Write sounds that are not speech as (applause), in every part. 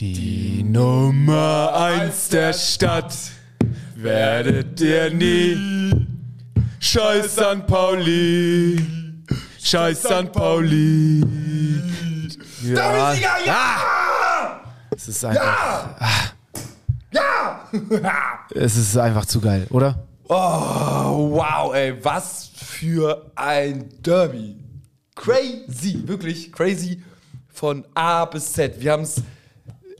Die Nummer eins der Stadt werdet ihr nie. Scheiß St. Pauli, Scheiß St. Pauli. Ja. ja! Es ist einfach. Ja! ja! (laughs) es ist einfach zu geil, oder? Oh, wow, ey, was für ein Derby. Crazy, wirklich crazy von A bis Z. Wir haben es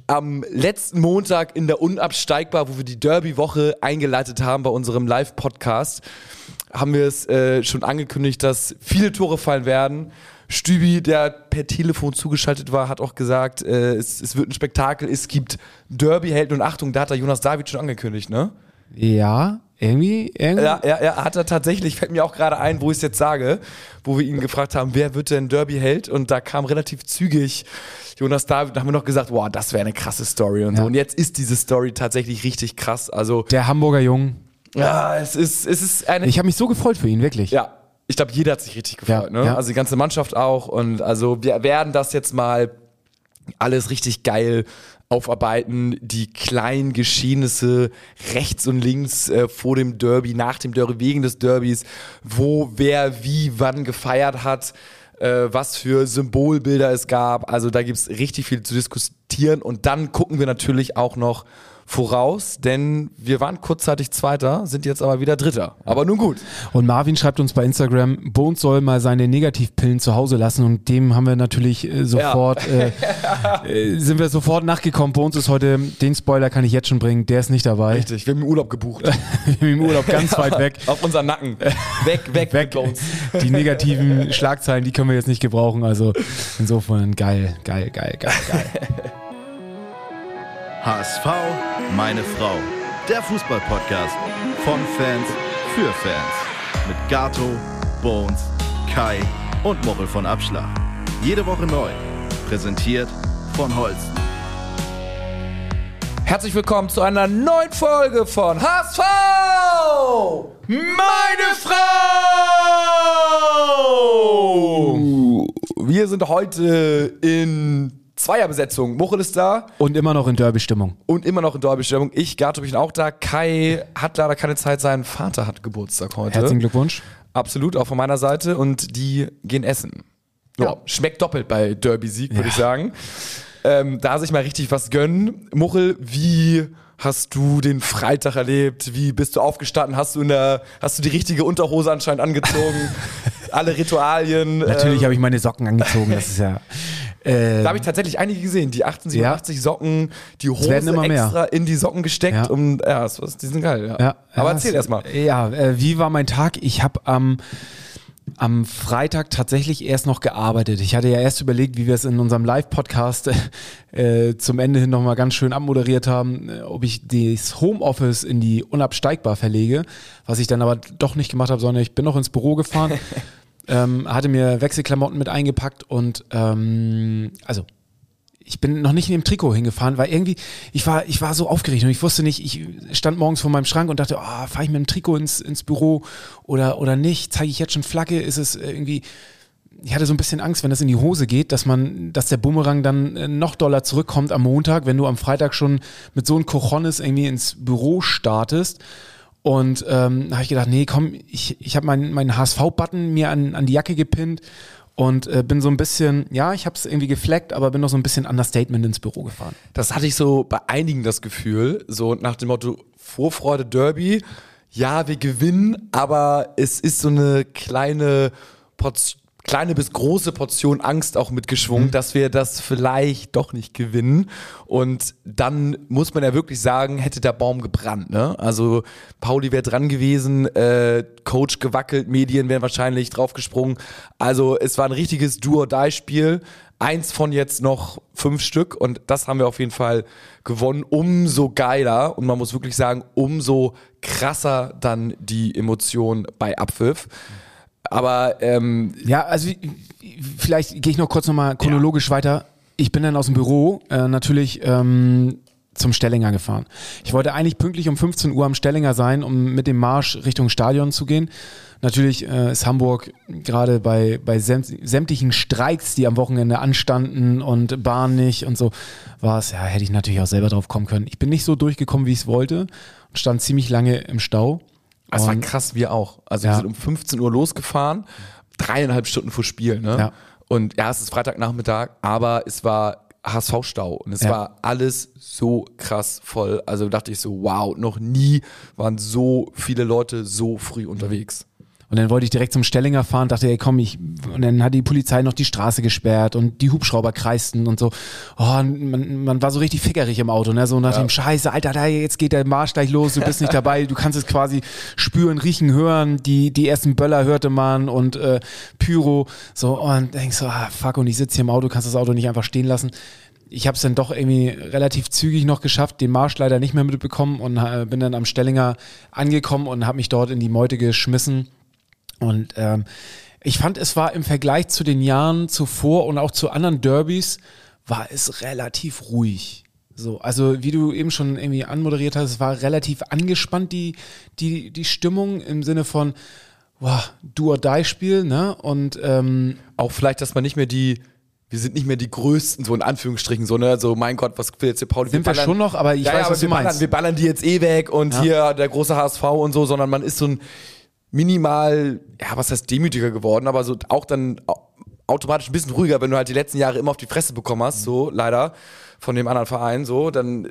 am letzten Montag in der Unabsteigbar, wo wir die Derby-Woche eingeleitet haben bei unserem Live-Podcast, haben wir es äh, schon angekündigt, dass viele Tore fallen werden. Stübi, der per Telefon zugeschaltet war, hat auch gesagt, äh, es, es, wird ein Spektakel, es gibt Derby-Helden und Achtung, da hat er Jonas David schon angekündigt, ne? Ja, irgendwie, irgendwie. Ja, ja, ja, hat er tatsächlich, fällt mir auch gerade ein, wo ich es jetzt sage, wo wir ihn gefragt haben, wer wird denn Derby-Held? Und da kam relativ zügig Jonas David, da haben wir noch gesagt, wow, das wäre eine krasse Story und ja. so. Und jetzt ist diese Story tatsächlich richtig krass. Also Der Hamburger Jung. Ja, es ist, es ist eine. Ich habe mich so gefreut für ihn, wirklich. Ja, ich glaube, jeder hat sich richtig gefreut. Ja, ne? ja. Also die ganze Mannschaft auch. Und also wir werden das jetzt mal alles richtig geil aufarbeiten, die kleinen Geschehnisse rechts und links äh, vor dem Derby, nach dem Derby, wegen des Derbys, wo wer wie wann gefeiert hat, äh, was für Symbolbilder es gab. Also da gibt es richtig viel zu diskutieren und dann gucken wir natürlich auch noch voraus, denn wir waren kurzzeitig Zweiter, sind jetzt aber wieder Dritter. Aber nun gut. Und Marvin schreibt uns bei Instagram, Bones soll mal seine Negativpillen zu Hause lassen und dem haben wir natürlich äh, sofort, ja. äh, (laughs) äh, sind wir sofort nachgekommen. Bones ist heute, den Spoiler kann ich jetzt schon bringen, der ist nicht dabei. Richtig, wir haben im Urlaub gebucht. (laughs) wir haben im Urlaub ganz weit weg. (laughs) Auf unseren Nacken. Weg, weg, weg. Bones. Die negativen Schlagzeilen, die können wir jetzt nicht gebrauchen. Also insofern geil, geil, geil, geil, geil. HSV, meine Frau. Der Fußballpodcast von Fans für Fans. Mit Gato, Bones, Kai und Mochel von Abschlag. Jede Woche neu. Präsentiert von Holsten. Herzlich willkommen zu einer neuen Folge von HSV! Meine Frau! Wir sind heute in Zweierbesetzung. Muchel ist da. Und immer noch in Derby-Stimmung. Und immer noch in Derby-Stimmung. Ich, Gato, bin auch da. Kai hat leider keine Zeit. Sein Vater hat Geburtstag heute. Herzlichen Glückwunsch. Absolut, auch von meiner Seite. Und die gehen essen. Ja. Schmeckt doppelt bei Derby-Sieg, würde ja. ich sagen. Ähm, da sich mal richtig was gönnen. Muchel, wie hast du den Freitag erlebt? Wie bist du aufgestanden? Hast du, in der, hast du die richtige Unterhose anscheinend angezogen? (laughs) Alle Ritualien. Natürlich ähm, habe ich meine Socken angezogen. Das ist ja. Äh, da habe ich tatsächlich einige gesehen, die 1887 ja. Socken, die Hose extra mehr. in die Socken gesteckt ja. und ja, das, die sind geil. Ja. Aber erzähl erstmal. Ja, äh, wie war mein Tag? Ich habe am am Freitag tatsächlich erst noch gearbeitet. Ich hatte ja erst überlegt, wie wir es in unserem Live-Podcast äh, zum Ende hin nochmal ganz schön abmoderiert haben, äh, ob ich das Homeoffice in die unabsteigbar verlege, was ich dann aber doch nicht gemacht habe, sondern ich bin noch ins Büro gefahren (laughs) ähm, hatte mir Wechselklamotten mit eingepackt und ähm, also ich bin noch nicht in dem Trikot hingefahren, weil irgendwie, ich war, ich war so aufgeregt und ich wusste nicht, ich stand morgens vor meinem Schrank und dachte, oh, fahre ich mit dem Trikot ins, ins Büro oder, oder nicht? Zeige ich jetzt schon Flagge? Ist es irgendwie, ich hatte so ein bisschen Angst, wenn das in die Hose geht, dass man, dass der Bumerang dann äh, noch doller zurückkommt am Montag, wenn du am Freitag schon mit so einem Cochones irgendwie ins Büro startest. Und ähm, da habe ich gedacht, nee, komm, ich, ich habe meinen mein HSV-Button mir an, an die Jacke gepinnt und äh, bin so ein bisschen, ja, ich habe es irgendwie gefleckt, aber bin noch so ein bisschen Understatement ins Büro gefahren. Das hatte ich so bei einigen das Gefühl, so nach dem Motto Vorfreude Derby, ja, wir gewinnen, aber es ist so eine kleine Portion kleine bis große Portion Angst auch mitgeschwungen, mhm. dass wir das vielleicht doch nicht gewinnen. Und dann muss man ja wirklich sagen, hätte der Baum gebrannt. Ne? Also Pauli wäre dran gewesen, äh, Coach gewackelt, Medien wären wahrscheinlich draufgesprungen. Also es war ein richtiges Do-or-Die-Spiel. Eins von jetzt noch fünf Stück und das haben wir auf jeden Fall gewonnen. Umso geiler und man muss wirklich sagen, umso krasser dann die Emotion bei Abpfiff. Aber ähm, ja, also vielleicht gehe ich noch kurz nochmal chronologisch ja. weiter. Ich bin dann aus dem Büro, äh, natürlich ähm, zum Stellinger gefahren. Ich wollte eigentlich pünktlich um 15 Uhr am Stellinger sein, um mit dem Marsch Richtung Stadion zu gehen. Natürlich äh, ist Hamburg gerade bei, bei sämtlichen Streiks, die am Wochenende anstanden und Bahn nicht und so, war es, ja, hätte ich natürlich auch selber drauf kommen können. Ich bin nicht so durchgekommen, wie ich es wollte und stand ziemlich lange im Stau. Das war krass, wir auch. Also ja. wir sind um 15 Uhr losgefahren, dreieinhalb Stunden vor Spiel, ne? Ja. Und ja, es ist Freitagnachmittag, aber es war HSV-Stau und es ja. war alles so krass voll. Also dachte ich so, wow, noch nie waren so viele Leute so früh unterwegs. Und dann wollte ich direkt zum Stellinger fahren, dachte, ey, komm, ich, und dann hat die Polizei noch die Straße gesperrt und die Hubschrauber kreisten und so. Oh, man, man war so richtig fickerig im Auto, ne? So nach ja. dem Scheiße, Alter, da, jetzt geht der Marsch gleich los, du bist nicht dabei, du kannst es quasi spüren, riechen, hören. Die, die ersten Böller hörte man und äh, Pyro. So, und denkst so, ah, fuck, und ich sitze hier im Auto, kannst das Auto nicht einfach stehen lassen ich habe es dann doch irgendwie relativ zügig noch geschafft, den Marsch leider nicht mehr mitbekommen und äh, bin dann am Stellinger angekommen und habe mich dort in die Meute geschmissen und ähm, ich fand, es war im Vergleich zu den Jahren zuvor und auch zu anderen Derbys, war es relativ ruhig. So, also wie du eben schon irgendwie anmoderiert hast, es war relativ angespannt, die, die, die Stimmung im Sinne von, wow, do or die Spiel, ne? Und ähm, auch vielleicht, dass man nicht mehr die, wir sind nicht mehr die Größten, so in Anführungsstrichen, so, ne, so, mein Gott, was will jetzt hier Pauli? Sind wir, wir schon noch, aber ich ja, weiß, ja, was wir du ballern, meinst. Wir ballern die jetzt eh weg und ja. hier der große HSV und so, sondern man ist so ein, minimal, ja, was heißt demütiger geworden, aber so auch dann automatisch ein bisschen ruhiger, wenn du halt die letzten Jahre immer auf die Fresse bekommen hast, so leider von dem anderen Verein, so, dann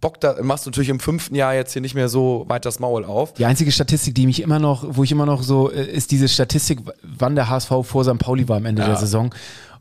Bock da, machst du natürlich im fünften Jahr jetzt hier nicht mehr so weit das Maul auf. Die einzige Statistik, die mich immer noch, wo ich immer noch so, äh, ist diese Statistik, wann der HSV vor St. Pauli war am Ende ja. der Saison.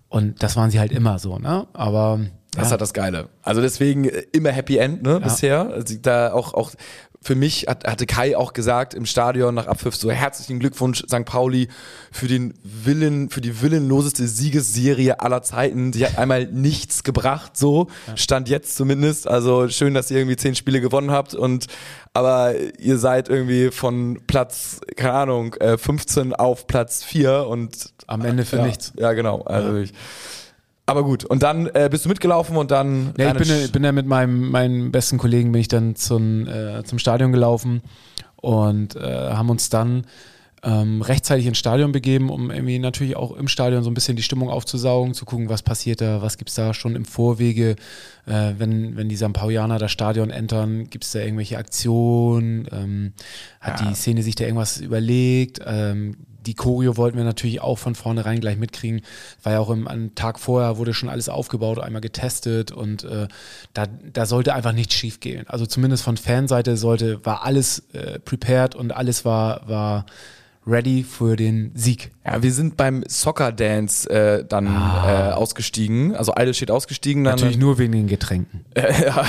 Und das waren sie halt immer so, ne? Aber. Das ist halt das Geile. Also deswegen äh, immer Happy End, ne, ja. bisher. Also da auch, auch für mich hat, hatte Kai auch gesagt im Stadion nach Abpfiff so herzlichen Glückwunsch St. Pauli für den Willen, für die willenloseste Siegesserie aller Zeiten. Sie hat einmal nichts gebracht, so stand jetzt zumindest. Also schön, dass ihr irgendwie zehn Spiele gewonnen habt und aber ihr seid irgendwie von Platz, keine Ahnung, 15 äh, auf Platz 4 und am Ende für ja, nichts. Ja, genau. Also ja. ich aber gut, und dann äh, bist du mitgelaufen und dann. Ja, ich bin, ja, bin ja mit meinem, meinem besten Kollegen bin ich dann zum, äh, zum Stadion gelaufen und äh, haben uns dann ähm, rechtzeitig ins Stadion begeben, um irgendwie natürlich auch im Stadion so ein bisschen die Stimmung aufzusaugen, zu gucken, was passiert da, was gibt es da schon im Vorwege, äh, wenn, wenn die St. Paulianer das Stadion entern, gibt es da irgendwelche Aktionen, ähm, hat ja. die Szene sich da irgendwas überlegt, ähm, die Choreo wollten wir natürlich auch von vornherein gleich mitkriegen. War ja auch im, am Tag vorher wurde schon alles aufgebaut, einmal getestet und äh, da, da sollte einfach nichts schief gehen. Also zumindest von Fanseite sollte, war alles äh, prepared und alles war, war ready für den Sieg. Ja, wir sind beim Soccer Dance äh, dann ah. äh, ausgestiegen. Also Idol steht ausgestiegen. Dann, Natürlich nur wegen den Getränken. (laughs) ja,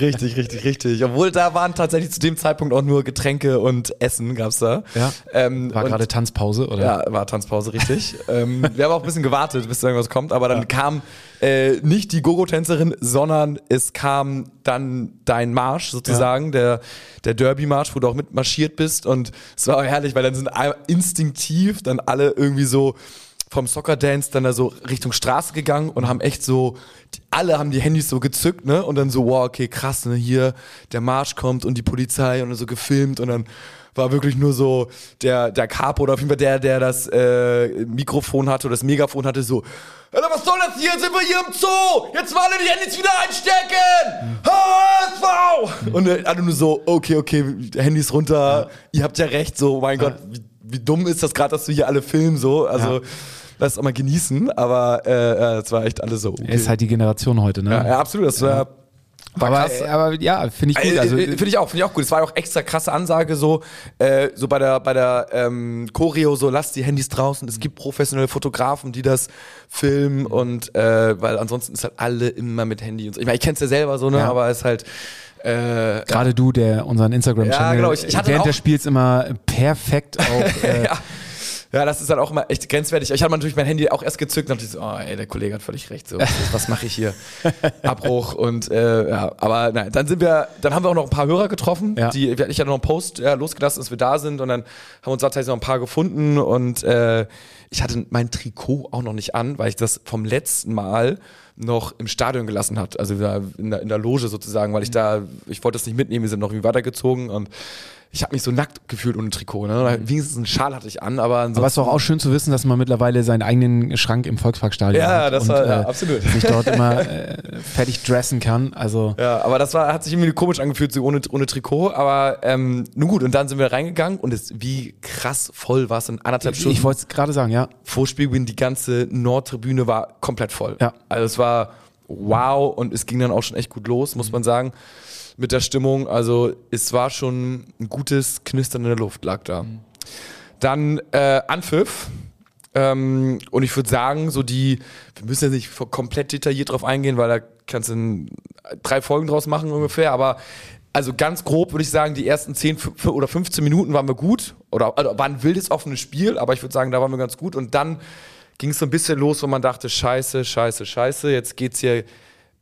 richtig, richtig, richtig. Obwohl da waren tatsächlich zu dem Zeitpunkt auch nur Getränke und Essen gab's da. Ja. Ähm, war gerade Tanzpause, oder? Ja, war Tanzpause, richtig. ähm, wir haben auch ein bisschen gewartet, bis irgendwas kommt, aber dann ja. kam äh, nicht die Gogo-Tänzerin, sondern es kam dann dein Marsch sozusagen, ja. der, der Derby-Marsch, wo du auch mitmarschiert bist. Und es war herrlich, weil dann sind instinktiv dann alle irgendwie so vom Soccer Dance dann da so Richtung Straße gegangen und haben echt so, alle haben die Handys so gezückt, ne? Und dann so, wow, okay, krass, ne? Hier der Marsch kommt und die Polizei und so gefilmt und dann war wirklich nur so der, der Capo oder auf jeden Fall der, der das äh, Mikrofon hatte oder das Megafon hatte, so, Alter, was soll das hier? Jetzt sind wir hier im Zoo! Jetzt mal alle die Handys wieder einstecken! HSV! Und äh, alle nur so, okay, okay, Handys runter, ja. ihr habt ja recht, so, mein ja. Gott, wie, wie, dumm ist das gerade, dass wir hier alle filmen, so, also. Ja lass es auch mal genießen, aber äh, das war echt alles so. Okay. Ist halt die Generation heute, ne? Ja, ja absolut. Das war aber, krass. aber ja, finde ich gut. Also, äh, finde ich auch, finde ich auch gut. Es war auch extra krasse Ansage so, äh, so bei der bei der ähm, Choreo so, lasst die Handys draußen. Es gibt professionelle Fotografen, die das filmen und äh, weil ansonsten ist halt alle immer mit Handy und so. Ich meine, ich kenn's ja selber so, ne, ja. aber es ist halt äh, Gerade ja. du, der unseren Instagram-Channel ja, genau. ich, ich während des Spiels immer perfekt auf (laughs) äh, ja. Ja, das ist dann auch immer echt grenzwertig. Ich hatte natürlich mein Handy auch erst gezückt und dachte so, oh, ey, der Kollege hat völlig recht. So, was, was mache ich hier? (laughs) Abbruch und äh, ja, aber nein, dann sind wir, dann haben wir auch noch ein paar Hörer getroffen. Ja. Die, ich hatte noch einen Post ja, losgelassen, dass wir da sind und dann haben uns tatsächlich noch ein paar gefunden und äh, ich hatte mein Trikot auch noch nicht an, weil ich das vom letzten Mal noch im Stadion gelassen hat, also in der, in der Loge sozusagen, weil ich da, ich wollte das nicht mitnehmen, wir sind noch irgendwie weitergezogen und ich habe mich so nackt gefühlt ohne Trikot. Ne? Wenigstens einen Schal hatte ich an, aber Aber es ist doch auch schön zu wissen, dass man mittlerweile seinen eigenen Schrank im Volksparkstadion Ja, hat das und war- ja, äh, absolut. sich dort immer (laughs) äh, fertig dressen kann. Also Ja, aber das war, hat sich irgendwie komisch angefühlt, so ohne, ohne Trikot. Aber ähm, nun gut, und dann sind wir reingegangen und es, wie krass voll war es in anderthalb Stunden. ich wollte es gerade sagen, ja. Vorspielbeginn, die ganze Nordtribüne war komplett voll. Ja. Also es war wow und es ging dann auch schon echt gut los, muss man sagen, mit der Stimmung. Also es war schon ein gutes Knistern in der Luft, lag da. Dann äh, Anpfiff. Ähm, und ich würde sagen, so die, wir müssen ja nicht komplett detailliert drauf eingehen, weil da kannst du drei Folgen draus machen ungefähr, aber also ganz grob würde ich sagen, die ersten 10 fü- oder 15 Minuten waren wir gut. Oder also war ein wildes, offenes Spiel, aber ich würde sagen, da waren wir ganz gut. Und dann ging es so ein bisschen los, wo man dachte, scheiße, scheiße, scheiße, jetzt geht's hier,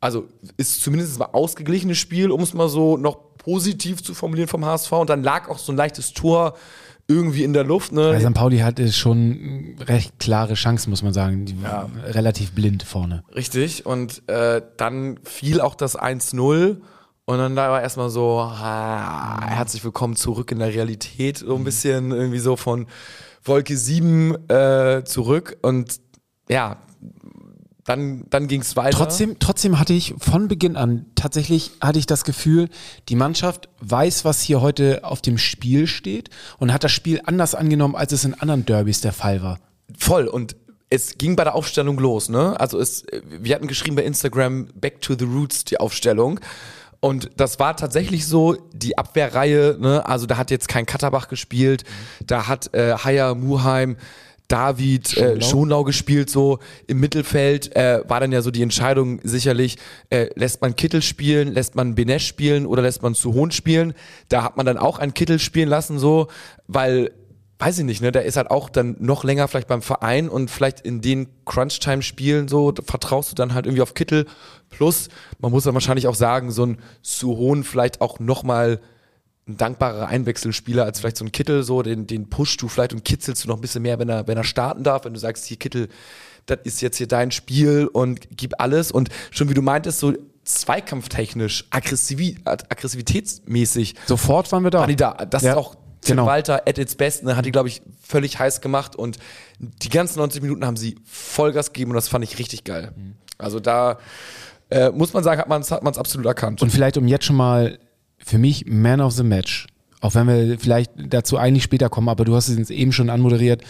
also ist zumindest ein ausgeglichenes Spiel, um es mal so noch positiv zu formulieren vom HSV. Und dann lag auch so ein leichtes Tor irgendwie in der Luft. Ne? Bei St. Pauli hatte schon recht klare Chancen, muss man sagen. Die waren relativ blind vorne. Richtig. Und äh, dann fiel auch das 1-0. Und dann da war erstmal so, ah, herzlich willkommen zurück in der Realität. So ein bisschen irgendwie so von Wolke 7 äh, zurück. Und ja, dann, dann ging es weiter. Trotzdem, trotzdem hatte ich von Beginn an tatsächlich hatte ich das Gefühl, die Mannschaft weiß, was hier heute auf dem Spiel steht und hat das Spiel anders angenommen, als es in anderen Derbys der Fall war. Voll. Und es ging bei der Aufstellung los, ne? Also es, wir hatten geschrieben bei Instagram Back to the Roots die Aufstellung. Und das war tatsächlich so, die Abwehrreihe, ne? Also da hat jetzt kein Katterbach gespielt, da hat äh, Haya Muheim, David Schonlau. Äh, Schonlau gespielt, so im Mittelfeld äh, war dann ja so die Entscheidung sicherlich, äh, lässt man Kittel spielen, lässt man Benesch spielen oder lässt man Suhon spielen. Da hat man dann auch einen Kittel spielen lassen, so, weil weiß ich nicht, ne, der ist halt auch dann noch länger vielleicht beim Verein und vielleicht in den Crunch-Time-Spielen so vertraust du dann halt irgendwie auf Kittel. Plus, man muss dann wahrscheinlich auch sagen, so ein Suhon vielleicht auch nochmal ein dankbarer Einwechselspieler als vielleicht so ein Kittel, so den, den pushst du vielleicht und kitzelst du noch ein bisschen mehr, wenn er, wenn er starten darf, wenn du sagst, hier Kittel, das ist jetzt hier dein Spiel und gib alles und schon wie du meintest, so zweikampftechnisch, aggressiv, aggressivitätsmäßig Sofort waren wir da. war die da. Das Ja, ist auch Tim genau. Walter at its best, ne, hat die, glaube ich, völlig heiß gemacht und die ganzen 90 Minuten haben sie Vollgas gegeben und das fand ich richtig geil. Mhm. Also da äh, muss man sagen, hat man es hat man's absolut erkannt. Und vielleicht, um jetzt schon mal für mich Man of the Match, auch wenn wir vielleicht dazu eigentlich später kommen, aber du hast es jetzt eben schon anmoderiert,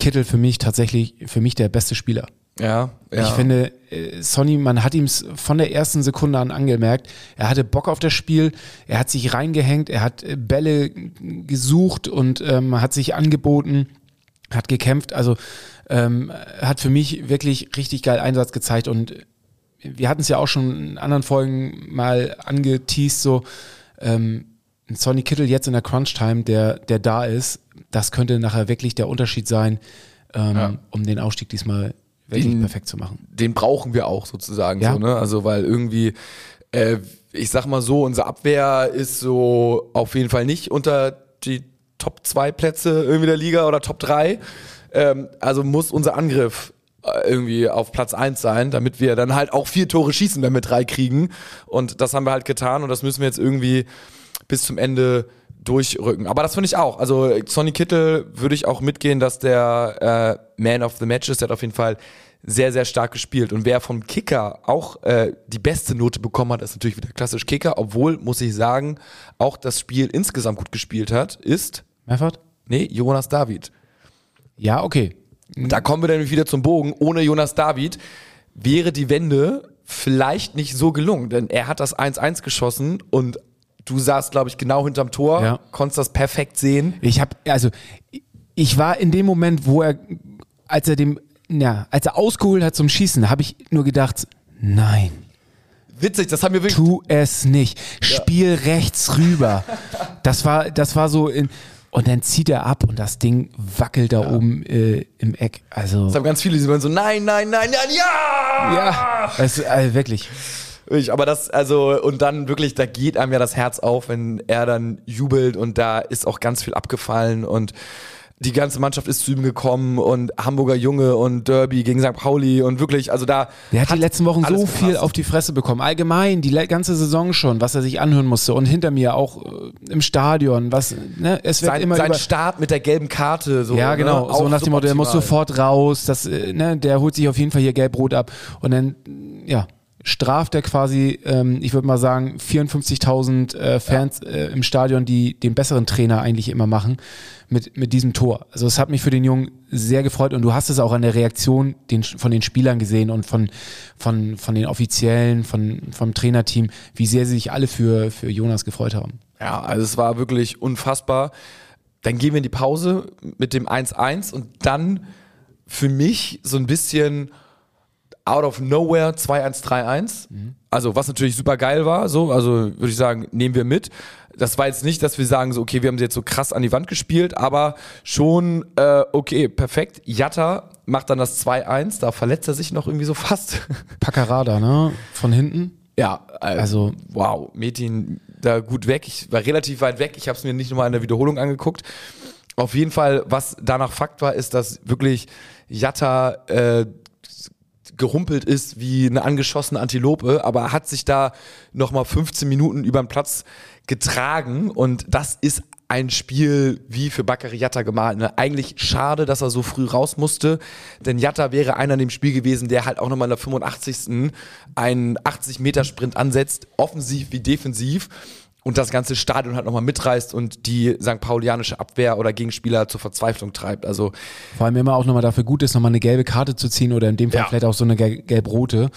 Kittel für mich tatsächlich, für mich der beste Spieler. ja, ja. Ich finde, äh, Sonny, man hat ihm von der ersten Sekunde an angemerkt, er hatte Bock auf das Spiel, er hat sich reingehängt, er hat äh, Bälle gesucht und ähm, hat sich angeboten, hat gekämpft. Also ähm, hat für mich wirklich richtig geil Einsatz gezeigt und wir hatten es ja auch schon in anderen Folgen mal angeteased, so ähm, ein Sonny Kittel jetzt in der Crunch-Time, der, der da ist, das könnte nachher wirklich der Unterschied sein, ähm, Ja. um den Aufstieg diesmal wirklich Den- perfekt zu machen. den brauchen wir auch sozusagen Ja. so, ne? Also weil irgendwie, äh, ich sag mal so, unsere Abwehr ist so auf jeden Fall nicht unter die Top 2 Plätze irgendwie der Liga oder Top 3. Ähm, also muss unser Angriff irgendwie auf Platz 1 sein, damit wir dann halt auch vier Tore schießen, wenn wir drei kriegen. Und das haben wir halt getan und das müssen wir jetzt irgendwie bis zum Ende durchrücken. Aber das finde ich auch. Also Sonny Kittel würde ich auch mitgehen, dass der äh, Man of the Match ist. Der hat auf jeden Fall sehr, sehr stark gespielt. Und wer vom Kicker auch äh, die beste Note bekommen hat, ist natürlich wieder klassisch Kicker. Obwohl, muss ich sagen, auch das Spiel insgesamt gut gespielt hat, ist, Meffert? nee, Jonas David. Ja, okay. Da kommen wir nämlich wieder zum Bogen. Ohne Jonas David wäre die Wende vielleicht nicht so gelungen, denn er hat das 1-1 geschossen und du saßt, glaube ich, genau hinterm Tor, Ja. konntest das perfekt sehen. Ich habe, also, ich war in dem Moment, wo er, als er dem, ja, als er ausgeholt hat zum Schießen, habe ich nur gedacht, nein, Witzig, das haben wir wirklich. tu es nicht. Spiel rechts rüber. Das war, das war so in, und dann zieht er ab und das Ding wackelt da oben äh, im Eck. Also, Das haben ganz viele, die waren so, nein, nein, nein, nein, ja! ja, es, äh, wirklich. Ich, aber das, also, und dann wirklich, da geht einem ja das Herz auf, wenn er dann jubelt und da ist auch ganz viel abgefallen und die ganze Mannschaft ist zu ihm gekommen und Hamburger Junge und Derby gegen St. Pauli und wirklich, also da. Der hat, die letzten Wochen so viel auf die Fresse bekommen. Allgemein, die ganze Saison schon, was er sich anhören musste und hinter mir auch äh, im Stadion, was, ne, es wird sein, immer. Sein Start mit der gelben Karte, so. Ja, genau, ne? so nach dem Motto, der muss sofort raus, das, äh, ne, der holt sich auf jeden Fall hier gelb-rot ab und dann, ja, straft er quasi, ähm, ich würde mal sagen, 54.000 äh, Fans ja. äh, im Stadion, die den besseren Trainer eigentlich immer machen, mit, mit diesem Tor. Also es hat mich für den Jungen sehr gefreut und du hast es auch an der Reaktion den, von den Spielern gesehen und von, von, von den Offiziellen, von, vom Trainerteam, wie sehr sie sich alle für, für Jonas gefreut haben. Ja, also es war wirklich unfassbar. Dann gehen wir in die Pause mit dem 1-1 und dann für mich so ein bisschen out of nowhere 2-1-3-1. Mhm. Also, was natürlich super geil war, so, also würde ich sagen, nehmen wir mit. Das war jetzt nicht, dass wir sagen, so, okay, wir haben sie jetzt so krass an die Wand gespielt, aber schon, äh, okay, perfekt. Jatta macht dann das 2-1, da verletzt er sich noch irgendwie so fast. (laughs) Paccarada, ne? Von hinten. Ja, also, also wow, Metin da gut weg. Ich war relativ weit weg. Ich habe es mir nicht nochmal in der Wiederholung angeguckt. Auf jeden Fall, was danach Fakt war, ist, dass wirklich Jatta äh, gerumpelt ist wie eine angeschossene Antilope, aber hat sich da nochmal 15 Minuten über den Platz getragen und das ist ein Spiel wie für Bakary Yatta gemalt. Ne? Eigentlich schade, dass er so früh raus musste, denn Yatta wäre einer in dem Spiel gewesen, der halt auch nochmal in der 85. einen 80-Meter-Sprint ansetzt, offensiv wie defensiv und das ganze Stadion halt nochmal mitreißt und die St. Paulianische Abwehr oder Gegenspieler zur Verzweiflung treibt. Also Vor allem immer auch nochmal dafür gut ist, nochmal eine gelbe Karte zu ziehen oder in dem Fall ja. vielleicht auch so eine gelb-rote,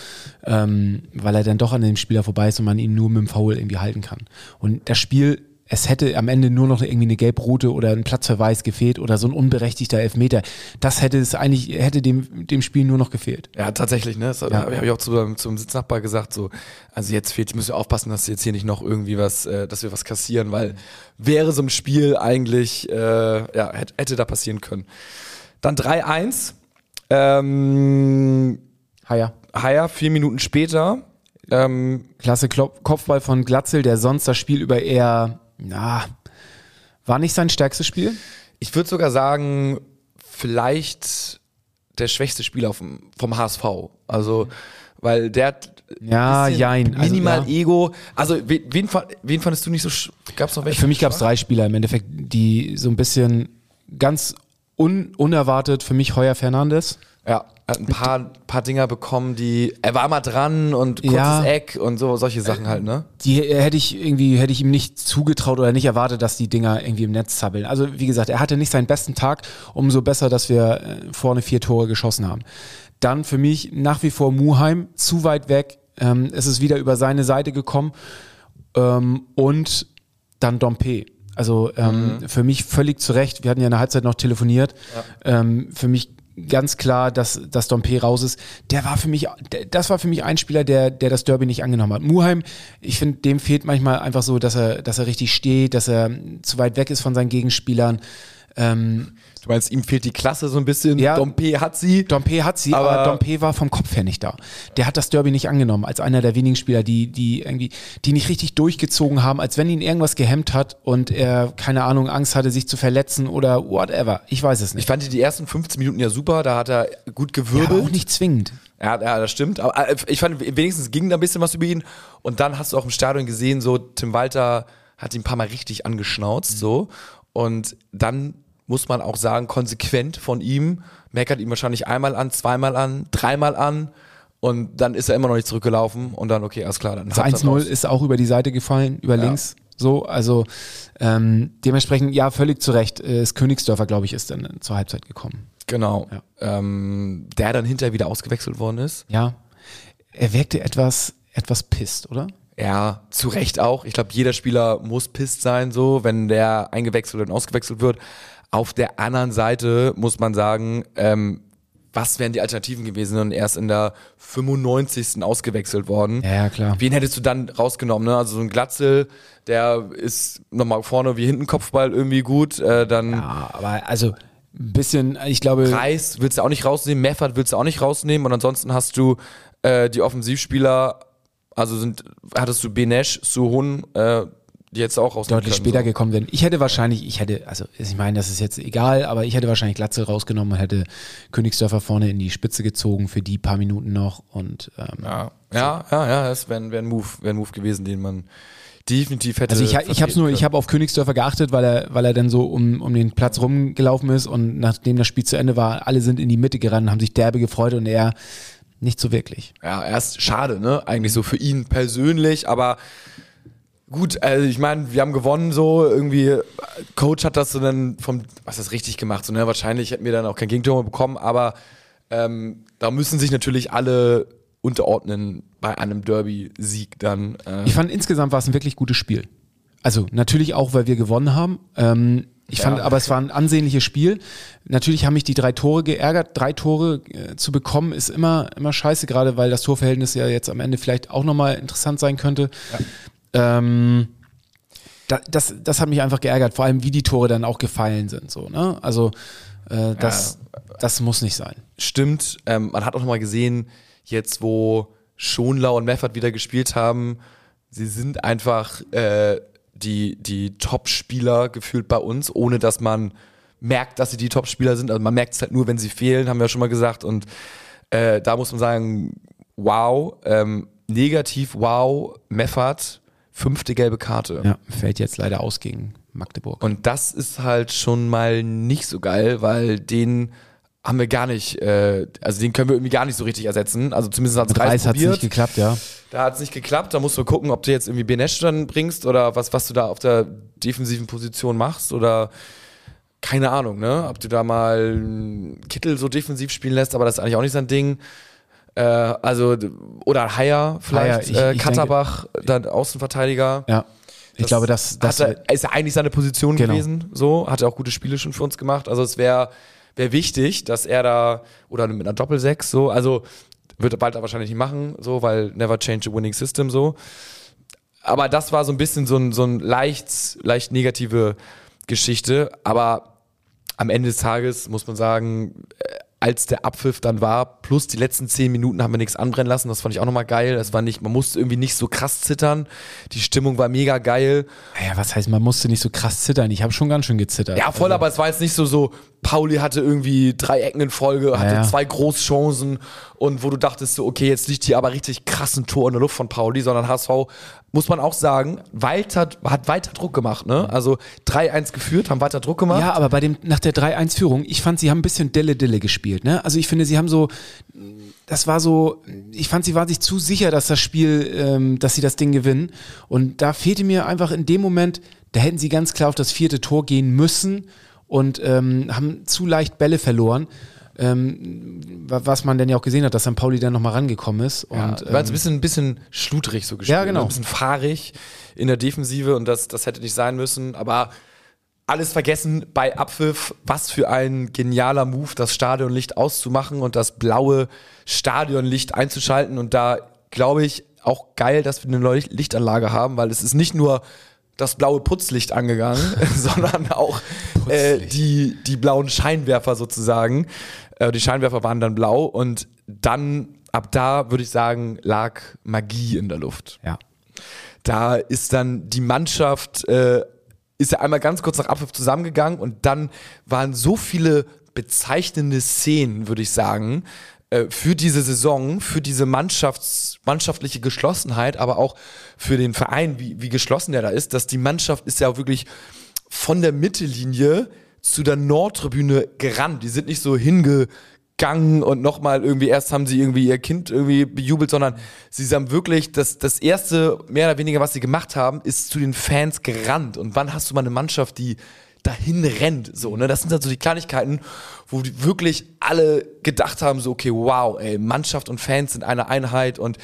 ähm, weil er dann doch an dem Spieler vorbei ist und man ihn nur mit dem Foul irgendwie halten kann. Und das Spiel es hätte am Ende nur noch irgendwie eine gelb-rote oder ein Platzverweis gefehlt oder so ein unberechtigter Elfmeter. Das hätte es eigentlich, hätte dem, dem Spiel nur noch gefehlt. Ja, tatsächlich, ne? Das ja. habe ich auch zu, zum Sitznachbar gesagt, so, also jetzt fehlt, müssen wir aufpassen, dass jetzt hier nicht noch irgendwie was, äh, dass wir was kassieren, weil wäre so ein Spiel eigentlich, äh, ja, hätte, hätte da passieren können. Dann 3-1. Ähm, Haier. Haier, vier Minuten später. Ähm, Klasse Kopfball von Glatzel, der sonst das Spiel über eher na, war nicht sein stärkstes Spiel? Ich würde sogar sagen, vielleicht der schwächste Spieler vom, vom HSV. Also, weil der hat ja, jein. Also, minimal also, ja. Ego. Also, wen, wen, fandest du nicht so? Gab es noch welche? Für mich gab es drei Spieler im Endeffekt, die so ein bisschen ganz un, unerwartet für mich Heuer Fernandes. Ja, hat ein paar, paar Dinger bekommen, die. Er war mal dran und kurzes ja, Eck und so, solche Sachen halt, ne? Die hätte ich irgendwie, hätte ich ihm nicht zugetraut oder nicht erwartet, dass die Dinger irgendwie im Netz zappeln. Also, wie gesagt, er hatte nicht seinen besten Tag, umso besser, dass wir äh, vorne vier Tore geschossen haben. Dann für mich nach wie vor Muheim, zu weit weg. Ähm, es ist wieder über seine Seite gekommen. Ähm, und dann Dompe. Also ähm, mhm. für mich völlig zu Recht, wir hatten ja in der Halbzeit noch telefoniert, ja. ähm, für mich ganz klar, dass, dass Dompe raus ist. Der war für mich, das war für mich ein Spieler, der, der das Derby nicht angenommen hat. Muheim, ich finde, dem fehlt manchmal einfach so, dass er, dass er richtig steht, dass er zu weit weg ist von seinen Gegenspielern. Ähm, du meinst, ihm fehlt die Klasse so ein bisschen. Ja, Dompe hat sie. Dompe hat sie, aber, aber Dompe war vom Kopf her nicht da. Der hat das Derby nicht angenommen, als einer der wenigen Spieler, die, die irgendwie, die nicht richtig durchgezogen haben, als wenn ihn irgendwas gehemmt hat und er, keine Ahnung, Angst hatte, sich zu verletzen oder whatever. Ich weiß es nicht. Ich fand die ersten 15 Minuten ja super, da hat er gut gewirbelt. Ja, aber auch nicht zwingend. Ja, ja, das stimmt. Aber äh, ich fand, wenigstens ging da ein bisschen was über ihn. Und dann hast du auch im Stadion gesehen, so Tim Walter hat ihn ein paar Mal richtig angeschnauzt, mhm. so. Und dann muss man auch sagen, konsequent von ihm, meckert ihn wahrscheinlich einmal an, zweimal an, dreimal an und dann ist er immer noch nicht zurückgelaufen und dann, okay, alles klar. Dann das 1-0 ist auch über die Seite gefallen, über ja. links. So, also ähm, dementsprechend, ja, völlig zu Recht. Äh, das Königsdörfer, glaube ich, ist dann zur Halbzeit gekommen. Genau. Ja. Ähm, der dann hinterher wieder ausgewechselt worden ist. Ja. Er wirkte etwas, etwas pisst, oder? Ja, zu Recht auch. Ich glaube, jeder Spieler muss pisst sein, so, wenn der eingewechselt und ausgewechselt wird. Auf der anderen Seite muss man sagen, ähm, was wären die Alternativen gewesen und erst in der 95. ausgewechselt worden. Ja, klar. Wen hättest du dann rausgenommen? Ne? Also so ein Glatzel, der ist nochmal vorne wie hinten Kopfball irgendwie gut. Äh, dann ja, aber also ein bisschen, ich glaube. Preis willst du auch nicht rausnehmen, Meffert willst du auch nicht rausnehmen und ansonsten hast du äh, die Offensivspieler, also sind, hattest du Benesch, Suhun, äh, die jetzt auch raus deutlich später so. gekommen wären. Ich hätte wahrscheinlich, ich hätte, also ich meine, das ist jetzt egal, aber ich hätte wahrscheinlich Glatze rausgenommen und hätte Königsdörfer vorne in die Spitze gezogen für die paar Minuten noch und ähm, ja, ja, ja, ja, das wäre wär ein Move, wäre ein Move gewesen, den man definitiv hätte. Also ich, ich habe nur, ich habe auf Königsdörfer geachtet, weil er, weil er dann so um, um den Platz rumgelaufen ist und nachdem das Spiel zu Ende war, alle sind in die Mitte gerannt, haben sich derbe gefreut und er nicht so wirklich. Ja, erst schade, ne? Eigentlich so für ihn persönlich, aber gut, also ich meine, wir haben gewonnen so, irgendwie, Coach hat das so dann vom, was ist richtig gemacht, so, ne? Wahrscheinlich hätten wir dann auch kein Gegentor bekommen, aber ähm, da müssen sich natürlich alle unterordnen bei einem Derby-Sieg dann. Äh. Ich fand insgesamt war es ein wirklich gutes Spiel. Also natürlich auch, weil wir gewonnen haben. Ähm, ich ja. fand, aber es war ein ansehnliches Spiel. Natürlich haben mich die drei Tore geärgert. Drei Tore äh, zu bekommen ist immer, immer scheiße, gerade weil das Torverhältnis ja jetzt am Ende vielleicht auch nochmal interessant sein könnte. Ja. Ähm, da, das, das hat mich einfach geärgert, vor allem wie die Tore dann auch gefallen sind. So, ne? Also äh, das, ja. das muss nicht sein. Stimmt. Ähm, man hat auch nochmal gesehen, jetzt wo Schonlau und Meffert wieder gespielt haben, sie sind einfach äh, die, die Top-Spieler gefühlt bei uns, ohne dass man merkt, dass sie die Top-Spieler sind. Also man merkt es halt nur, wenn sie fehlen, haben wir ja schon mal gesagt. Und äh, da muss man sagen, wow, ähm, negativ, wow, Meffert, fünfte gelbe Karte. Ja, fällt jetzt leider aus gegen Magdeburg. Und das ist halt schon mal nicht so geil, weil den haben wir gar nicht, äh, also den können wir irgendwie gar nicht so richtig ersetzen. Also zumindest hat es Reis hat nicht geklappt, ja. Da hat es nicht geklappt. Da musst du gucken, ob du jetzt irgendwie Benesch dann bringst oder was, was du da auf der defensiven Position machst oder keine Ahnung, ne? Ob du da mal Kittel so defensiv spielen lässt, aber das ist eigentlich auch nicht sein Ding. Äh, also, oder Haier vielleicht, Haier, ich, äh, Katterbach, dann Außenverteidiger. Ja. Ich das glaube, das, das er, ist ja eigentlich seine Position genau. gewesen. So, hat er auch gute Spiele schon für uns gemacht. Also es wäre wäre wichtig, dass er da, oder mit einer Doppel-6, so, also wird er bald wahrscheinlich nicht machen, so, weil never change a winning system, so. Aber das war so ein bisschen so ein, so ein leicht, leicht negative Geschichte. Aber am Ende des Tages muss man sagen, äh, als der Abpfiff dann war, plus die letzten zehn Minuten haben wir nichts anbrennen lassen. Das fand ich auch nochmal geil. Das war nicht, man musste irgendwie nicht so krass zittern. Die Stimmung war mega geil. Naja, was heißt, man musste nicht so krass zittern? Ich habe schon ganz schön gezittert. Ja, voll, also. aber es war jetzt nicht so, so, Pauli hatte irgendwie drei Ecken in Folge, hatte ja. zwei Großchancen und wo du dachtest so, okay, jetzt liegt hier aber richtig krassen Tor in der Luft von Pauli, sondern HSV, muss man auch sagen, weiter, hat weiter Druck gemacht, ne? Also 3-1 geführt, haben weiter Druck gemacht. Ja, aber bei dem, nach der 3-1-Führung, ich fand, sie haben ein bisschen Dille-Dille gespielt, ne? Also ich finde, sie haben so, das war so, ich fand, sie waren sich zu sicher, dass das Spiel, ähm, dass sie das Ding gewinnen. Und da fehlte mir einfach in dem Moment, da hätten sie ganz klar auf das vierte Tor gehen müssen und ähm, haben zu leicht Bälle verloren. Ähm, was man denn ja auch gesehen hat, dass St. Pauli dann nochmal rangekommen ist. Und, ja, war jetzt ein bisschen, ein bisschen schludrig so gespielt. Ja, genau. Ne? Ein bisschen fahrig in der Defensive und das, das hätte nicht sein müssen. Aber alles vergessen bei Abpfiff. Was für ein genialer Move, das Stadionlicht auszumachen und das blaue Stadionlicht einzuschalten. Und da glaube ich auch geil, dass wir eine Lichtanlage haben, weil es ist nicht nur das blaue Putzlicht angegangen, (laughs) (laughs) sondern auch äh, die, die blauen Scheinwerfer sozusagen. Äh, die Scheinwerfer waren dann blau und dann, ab da würde ich sagen, lag Magie in der Luft. Ja. Da ist dann die Mannschaft, äh, ist ja einmal ganz kurz nach Abpfiff zusammengegangen und dann waren so viele bezeichnende Szenen, würde ich sagen, äh, für diese Saison, für diese Mannschafts-, mannschaftliche Geschlossenheit, aber auch für den Verein, wie, wie geschlossen der da ist, dass die Mannschaft ist ja wirklich von der Mittellinie zu der Nordtribüne gerannt. Die sind nicht so hingegangen und nochmal irgendwie, erst haben sie irgendwie ihr Kind irgendwie bejubelt, sondern sie haben wirklich, das, das erste, mehr oder weniger, was sie gemacht haben, ist zu den Fans gerannt. Und wann hast du mal eine Mannschaft, die dahin rennt. So, ne? Das sind halt so die Kleinigkeiten, wo die wirklich alle gedacht haben, so, okay, wow, ey, Mannschaft und Fans sind eine Einheit und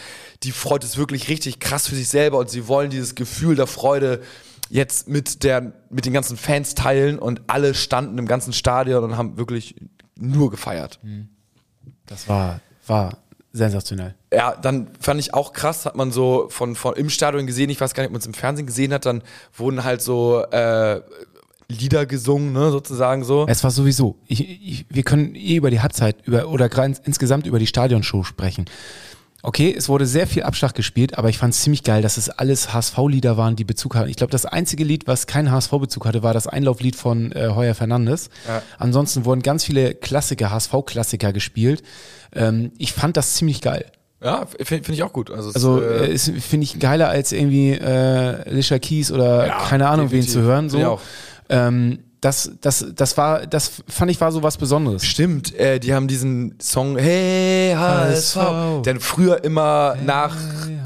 die freut es wirklich richtig krass für sich selber und sie wollen dieses Gefühl der Freude jetzt mit der, mit den ganzen Fans teilen und alle standen im ganzen Stadion und haben wirklich nur gefeiert. Mhm. Das war, war sensationell. Ja, dann fand ich auch krass, hat man so von, von im Stadion gesehen, ich weiß gar nicht, ob man es im Fernsehen gesehen hat, dann wurden halt so äh, Lieder gesungen, ne, sozusagen so. Es war sowieso. Ich, ich, wir können eh über die Halbzeit über, oder insgesamt über die Stadionshow sprechen. Okay, es wurde sehr viel Abschlag gespielt, aber ich fand es ziemlich geil, dass es alles HSV-Lieder waren, die Bezug hatten. Ich glaube, das einzige Lied, was keinen HSV-Bezug hatte, war das Einlauflied von äh, Heuer Fernandes. Ja. Ansonsten wurden ganz viele Klassiker, HSV-Klassiker gespielt. Ähm, ich fand das ziemlich geil. Ja, finde find ich auch gut. Also, Also äh, äh, finde ich geiler als irgendwie äh, Alicia Keys oder Ja, keine Ahnung wen definitiv. zu hören. So. Ähm, das, das, das war, das fand ich war so was Besonderes. Stimmt, äh, die haben diesen Song Hey HSV, HSV. der früher immer nach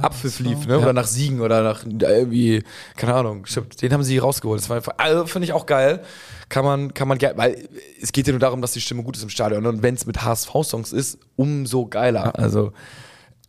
Abpfiff lief, ne? Oder nach Siegen oder nach äh, irgendwie, keine Ahnung, stimmt, den haben sie rausgeholt. Das war einfach, also finde ich auch geil. Kann man, kann man gerne, weil es geht ja nur darum, dass die Stimme gut ist im Stadion. Und wenn es mit HSV-Songs ist, umso geiler. Also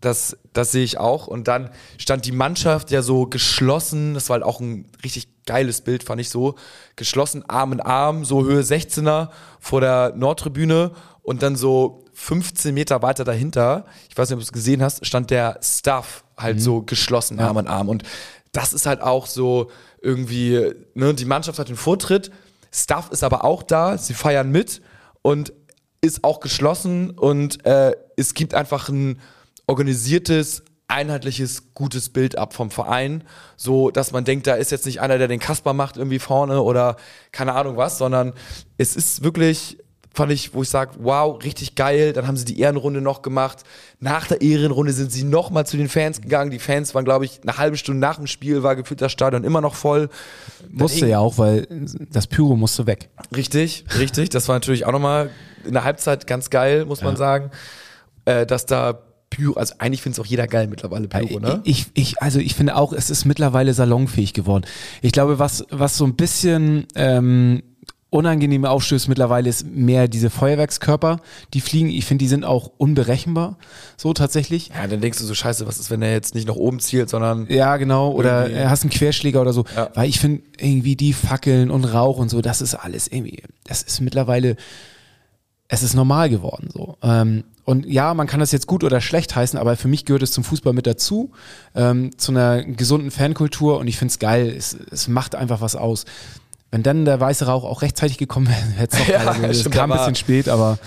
das, das sehe ich auch. Und dann stand die Mannschaft ja so geschlossen, das war halt auch ein richtig geiles Bild, fand ich so, geschlossen Arm in Arm, so Höhe 16er vor der Nordtribüne. Und dann so 15 Meter weiter dahinter, ich weiß nicht, ob du es gesehen hast, stand der Staff halt so geschlossen Arm in Arm. Und das ist halt auch so irgendwie, ne, die Mannschaft hat den Vortritt, Staff ist aber auch da, sie feiern mit und ist auch geschlossen. Und äh, es gibt einfach ein organisiertes, einheitliches, gutes Bild ab vom Verein, so dass man denkt, da ist jetzt nicht einer, der den Kasper macht irgendwie vorne oder keine Ahnung was, sondern es ist wirklich fand ich, wo ich sage, wow, richtig geil. Dann haben sie die Ehrenrunde noch gemacht. Nach der Ehrenrunde sind sie nochmal zu den Fans gegangen. Die Fans waren, glaube ich, eine halbe Stunde nach dem Spiel, war gefühlt das Stadion immer noch voll. Musste ja auch, weil das Pyro musste weg. Richtig, richtig. Das war natürlich auch nochmal in der Halbzeit ganz geil, muss man sagen. Äh, dass da Pyro, also eigentlich findet es auch jeder geil mittlerweile Pyro, ne? Ich, ich, also ich finde auch, es ist mittlerweile salonfähig geworden. Ich glaube, was, was so ein bisschen ähm, unangenehm aufstößt mittlerweile ist mehr diese Feuerwerkskörper, die fliegen. Ich finde, die sind auch unberechenbar, so tatsächlich. Ja, dann denkst du so, scheiße, was ist, wenn er jetzt nicht nach oben zielt, sondern Ja, genau. Oder Irgendwie. äh, hast einen Querschläger oder so. Ja. Weil ich finde, irgendwie die Fackeln und Rauch und so, das ist alles irgendwie, das ist mittlerweile, es ist normal geworden so. Ähm, und ja, man kann das jetzt gut oder schlecht heißen, aber für mich gehört es zum Fußball mit dazu, ähm, zu einer gesunden Fankultur und ich finde es geil, es, es macht einfach was aus. Wenn dann der weiße Rauch auch rechtzeitig gekommen (laughs) wäre, hätte es doch Ja, gewesen. Es kam ein bisschen spät, aber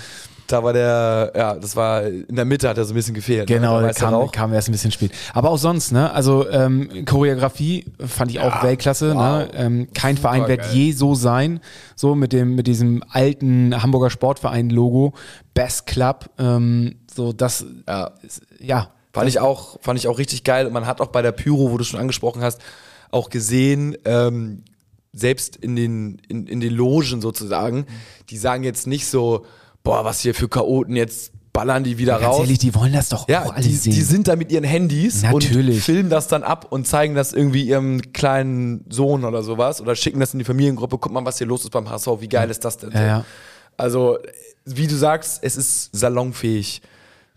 da war der, ja, das war, in der Mitte hat er so ein bisschen gefehlt. Genau, ne? Der weiße kam, kam erst ein bisschen spät. Aber auch sonst, ne? Also ähm, Choreografie fand ich auch Weltklasse. wow. Ne? Ähm, kein Verein wird geil. je so sein. So mit dem mit diesem alten Hamburger Sportverein-Logo, Best Club. Ähm, so das, Ja. ja. Fand ich auch, fand ich auch richtig geil. Und man hat auch bei der Pyro, wo du schon angesprochen hast, auch gesehen, ähm, selbst in den, in, in den Logen sozusagen, die sagen jetzt nicht so, boah, was hier für Chaoten, jetzt ballern die wieder Ganz raus. ehrlich, die wollen das doch ja, auch alle die, sehen. die sind da mit ihren Handys Natürlich. und filmen das dann ab und zeigen das irgendwie ihrem kleinen Sohn oder sowas oder schicken das in die Familiengruppe. Guck mal, was hier los ist beim HSV. Wie geil ist das denn? Ja, ja. Also, wie du sagst, es ist salonfähig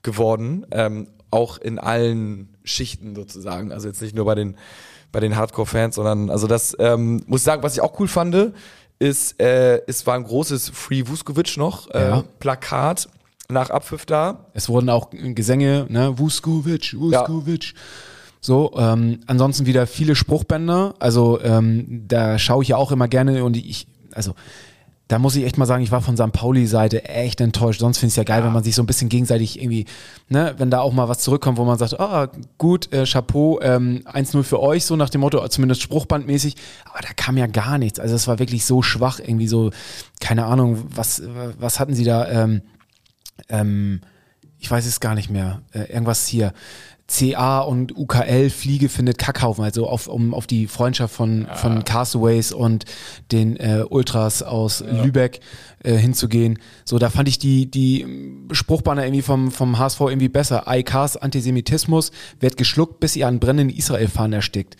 geworden, ähm, auch in allen Schichten sozusagen. Also jetzt nicht nur bei den, bei den Hardcore-Fans, sondern also das ähm, muss ich sagen, was ich auch cool fand, ist, äh, es war ein großes Free Vuskovic noch äh, Ja. Plakat nach Abpfiff da. Es wurden auch Gesänge, ne, Vuskovic, Vuskovic. So, ähm, ansonsten wieder viele Spruchbänder. Also ähm, da schaue ich ja auch immer gerne und ich, also da muss ich echt mal sagen, ich war von St. Pauli-Seite echt enttäuscht. Sonst finde ich es ja geil, wenn man sich so ein bisschen gegenseitig irgendwie, ne, wenn da auch mal was zurückkommt, wo man sagt, ah, gut, äh, Chapeau, ähm, 1-0 für euch, so nach dem Motto, zumindest spruchbandmäßig. Aber da kam ja gar nichts. Also es war wirklich so schwach, irgendwie so, keine Ahnung, was, was hatten sie da, ähm, ähm, ich weiß es gar nicht mehr, äh, irgendwas hier. CA und UKL Fliege findet Kackhaufen, also auf, um auf die Freundschaft von, von Castaways und den äh, Ultras aus Lübeck äh, hinzugehen. So, da fand ich die, die Spruchbanner irgendwie vom, vom HSV irgendwie besser. AIKs Antisemitismus wird geschluckt, bis ihr an brennenden Israel-Fahnen erstickt.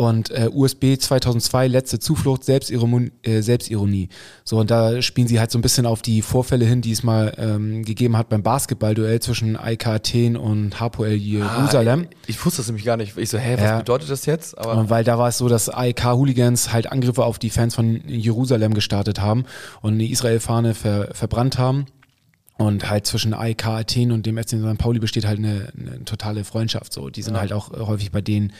Und äh, USB 2002, letzte Zuflucht, Selbstironie, äh, Selbstironie. So, und da spielen sie halt so ein bisschen auf die Vorfälle hin, die es mal ähm, gegeben hat beim Basketballduell zwischen AIK Athen und Hapoel Jerusalem. Ah, ich wusste das nämlich gar nicht. Ich so, hä, was Ja. bedeutet das jetzt? Aber Und weil da war es so, dass AEK-Hooligans halt Angriffe auf die Fans von Jerusalem gestartet haben und eine Israel-Fahne ver verbrannt haben. Und halt zwischen AEK Athen und dem FC St. Pauli besteht halt eine, eine totale Freundschaft. So, die sind halt auch häufig bei denen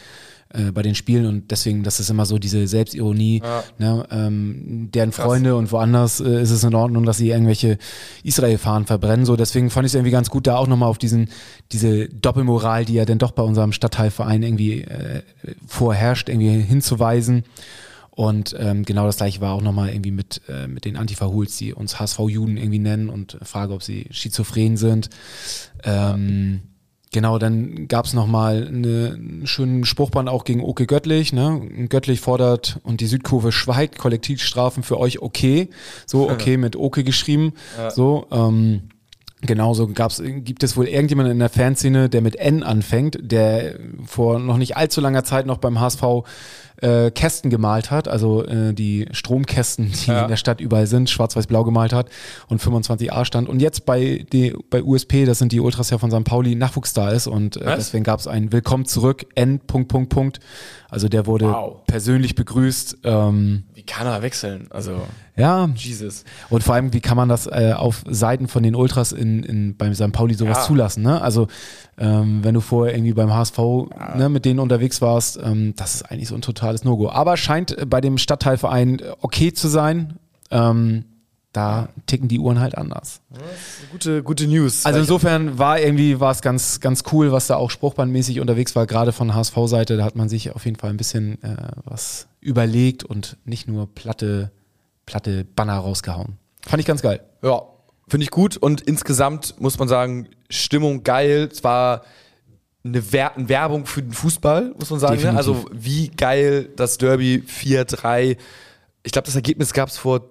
äh, bei den Spielen und deswegen, das ist immer so diese Selbstironie, ne, ähm, deren Freunde und woanders äh, ist es in Ordnung, dass sie irgendwelche Israel-Fahnen verbrennen. So, deswegen fand ich es irgendwie ganz gut, da auch nochmal auf diesen, diese Doppelmoral, die ja dann doch bei unserem Stadtteilverein irgendwie äh, vorherrscht, irgendwie hinzuweisen. Und ähm, genau das gleiche war auch nochmal irgendwie mit, äh, mit den Antifa-Hools, die uns HSV-Juden irgendwie nennen und frage, ob sie schizophren sind. Ähm, Genau, dann gab es nochmal eine, einen schönen Spruchband auch gegen Oke Göttlich. Ne? Göttlich fordert und die Südkurve schweigt, Kollektivstrafen für euch okay. So, (laughs) okay, mit Oke geschrieben. Ja. So, ähm, Genauso gab's, gibt es wohl irgendjemanden in der Fanszene, der mit N anfängt, der vor noch nicht allzu langer Zeit noch beim HSV äh, Kästen gemalt hat, also äh, die Stromkästen, die Ja. in der Stadt überall sind, schwarz-weiß-blau gemalt hat und 25a stand. Und jetzt bei, die, bei USP, das sind die Ultras ja von St. Pauli, Nachwuchs da ist und äh, Was? deswegen gab es ein Willkommen zurück, N. Punkt, Punkt, Punkt. Also der wurde Wow. persönlich begrüßt. Ähm, Wie kann er wechseln? Also, ja, Jesus. und vor allem, wie kann man das äh, auf Seiten von den Ultras in, in, beim St. Pauli sowas Ja. zulassen? Ne? Also, ähm, wenn du vorher irgendwie beim HSV ne, mit denen unterwegs warst, ähm, das ist eigentlich so ein totales No-Go. Aber scheint äh, bei dem Stadtteilverein äh, okay zu sein. Ähm, da ticken die Uhren halt anders. Gute, gute News. Also insofern war irgendwie war es ganz ganz cool, was da auch spruchbandmäßig unterwegs war, gerade von HSV-Seite. Da hat man sich auf jeden Fall ein bisschen äh, was überlegt und nicht nur platte platte Banner rausgehauen. Fand ich ganz geil. ja, finde ich gut und insgesamt muss man sagen, Stimmung geil. Es war eine, Wer eine Werbung für den Fußball, muss man sagen. Ne? Also wie geil das Derby 4-3. Ich glaube, das Ergebnis gab es vor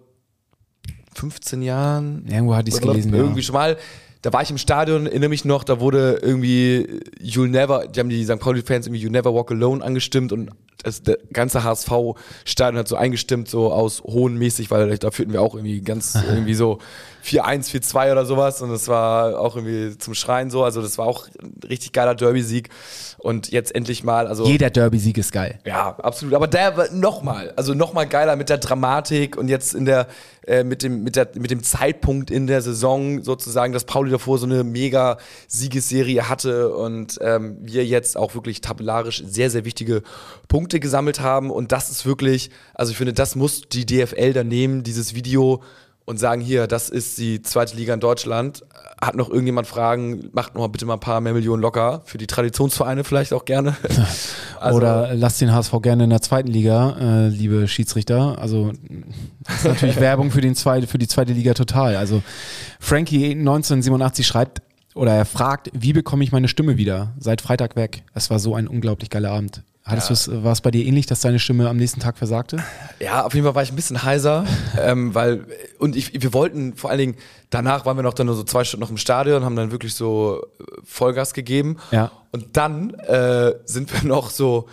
15 Jahren. Irgendwo hatte ich es gelesen. Irgendwie ja. schon mal. Da war ich im Stadion, erinnere mich noch, da wurde irgendwie You'll Never, die haben die St. Pauli-Fans irgendwie You Never Walk Alone angestimmt und das, der ganze HSV-Stadion hat so eingestimmt, so aus hohenmäßig, weil da führten wir auch irgendwie ganz (laughs) irgendwie so 4-1, 4-2 oder sowas und das war auch irgendwie zum Schreien so, also das war auch ein richtig geiler Derby-Sieg und jetzt endlich mal, also Jeder Derby-Sieg ist geil. ja, absolut. Aber der war nochmal, also nochmal geiler mit der Dramatik und jetzt in der, äh, mit dem, mit der, mit dem Zeitpunkt in der Saison sozusagen, dass Pauli davor so eine mega Siegesserie hatte und ähm, wir jetzt auch wirklich tabellarisch sehr, sehr wichtige Punkte gesammelt haben. Und das ist wirklich, also ich finde, das muss die DFL dann nehmen, dieses Video und sagen, hier, das ist die zweite Liga in Deutschland. Hat noch irgendjemand Fragen, macht noch bitte mal ein paar mehr Millionen locker. Für die Traditionsvereine vielleicht auch gerne. (laughs) Also- Oder lasst den HSV gerne in der zweiten Liga, äh, liebe Schiedsrichter. Also das ist natürlich (laughs) Werbung für, den zweite, für die zweite Liga total. Also Frankie 1987 schreibt oder er fragt, wie bekomme ich meine Stimme wieder? Seit Freitag weg. Es war so ein unglaublich geiler Abend. Hattest du's, war es bei dir ähnlich, dass deine Stimme am nächsten Tag versagte? Ja, auf jeden Fall war ich ein bisschen heiser, (laughs) ähm, weil und ich, wir wollten vor allen Dingen danach waren wir noch dann nur so zwei Stunden noch im Stadion, haben dann wirklich so äh, Vollgas gegeben. Ja. Und dann äh, sind wir noch so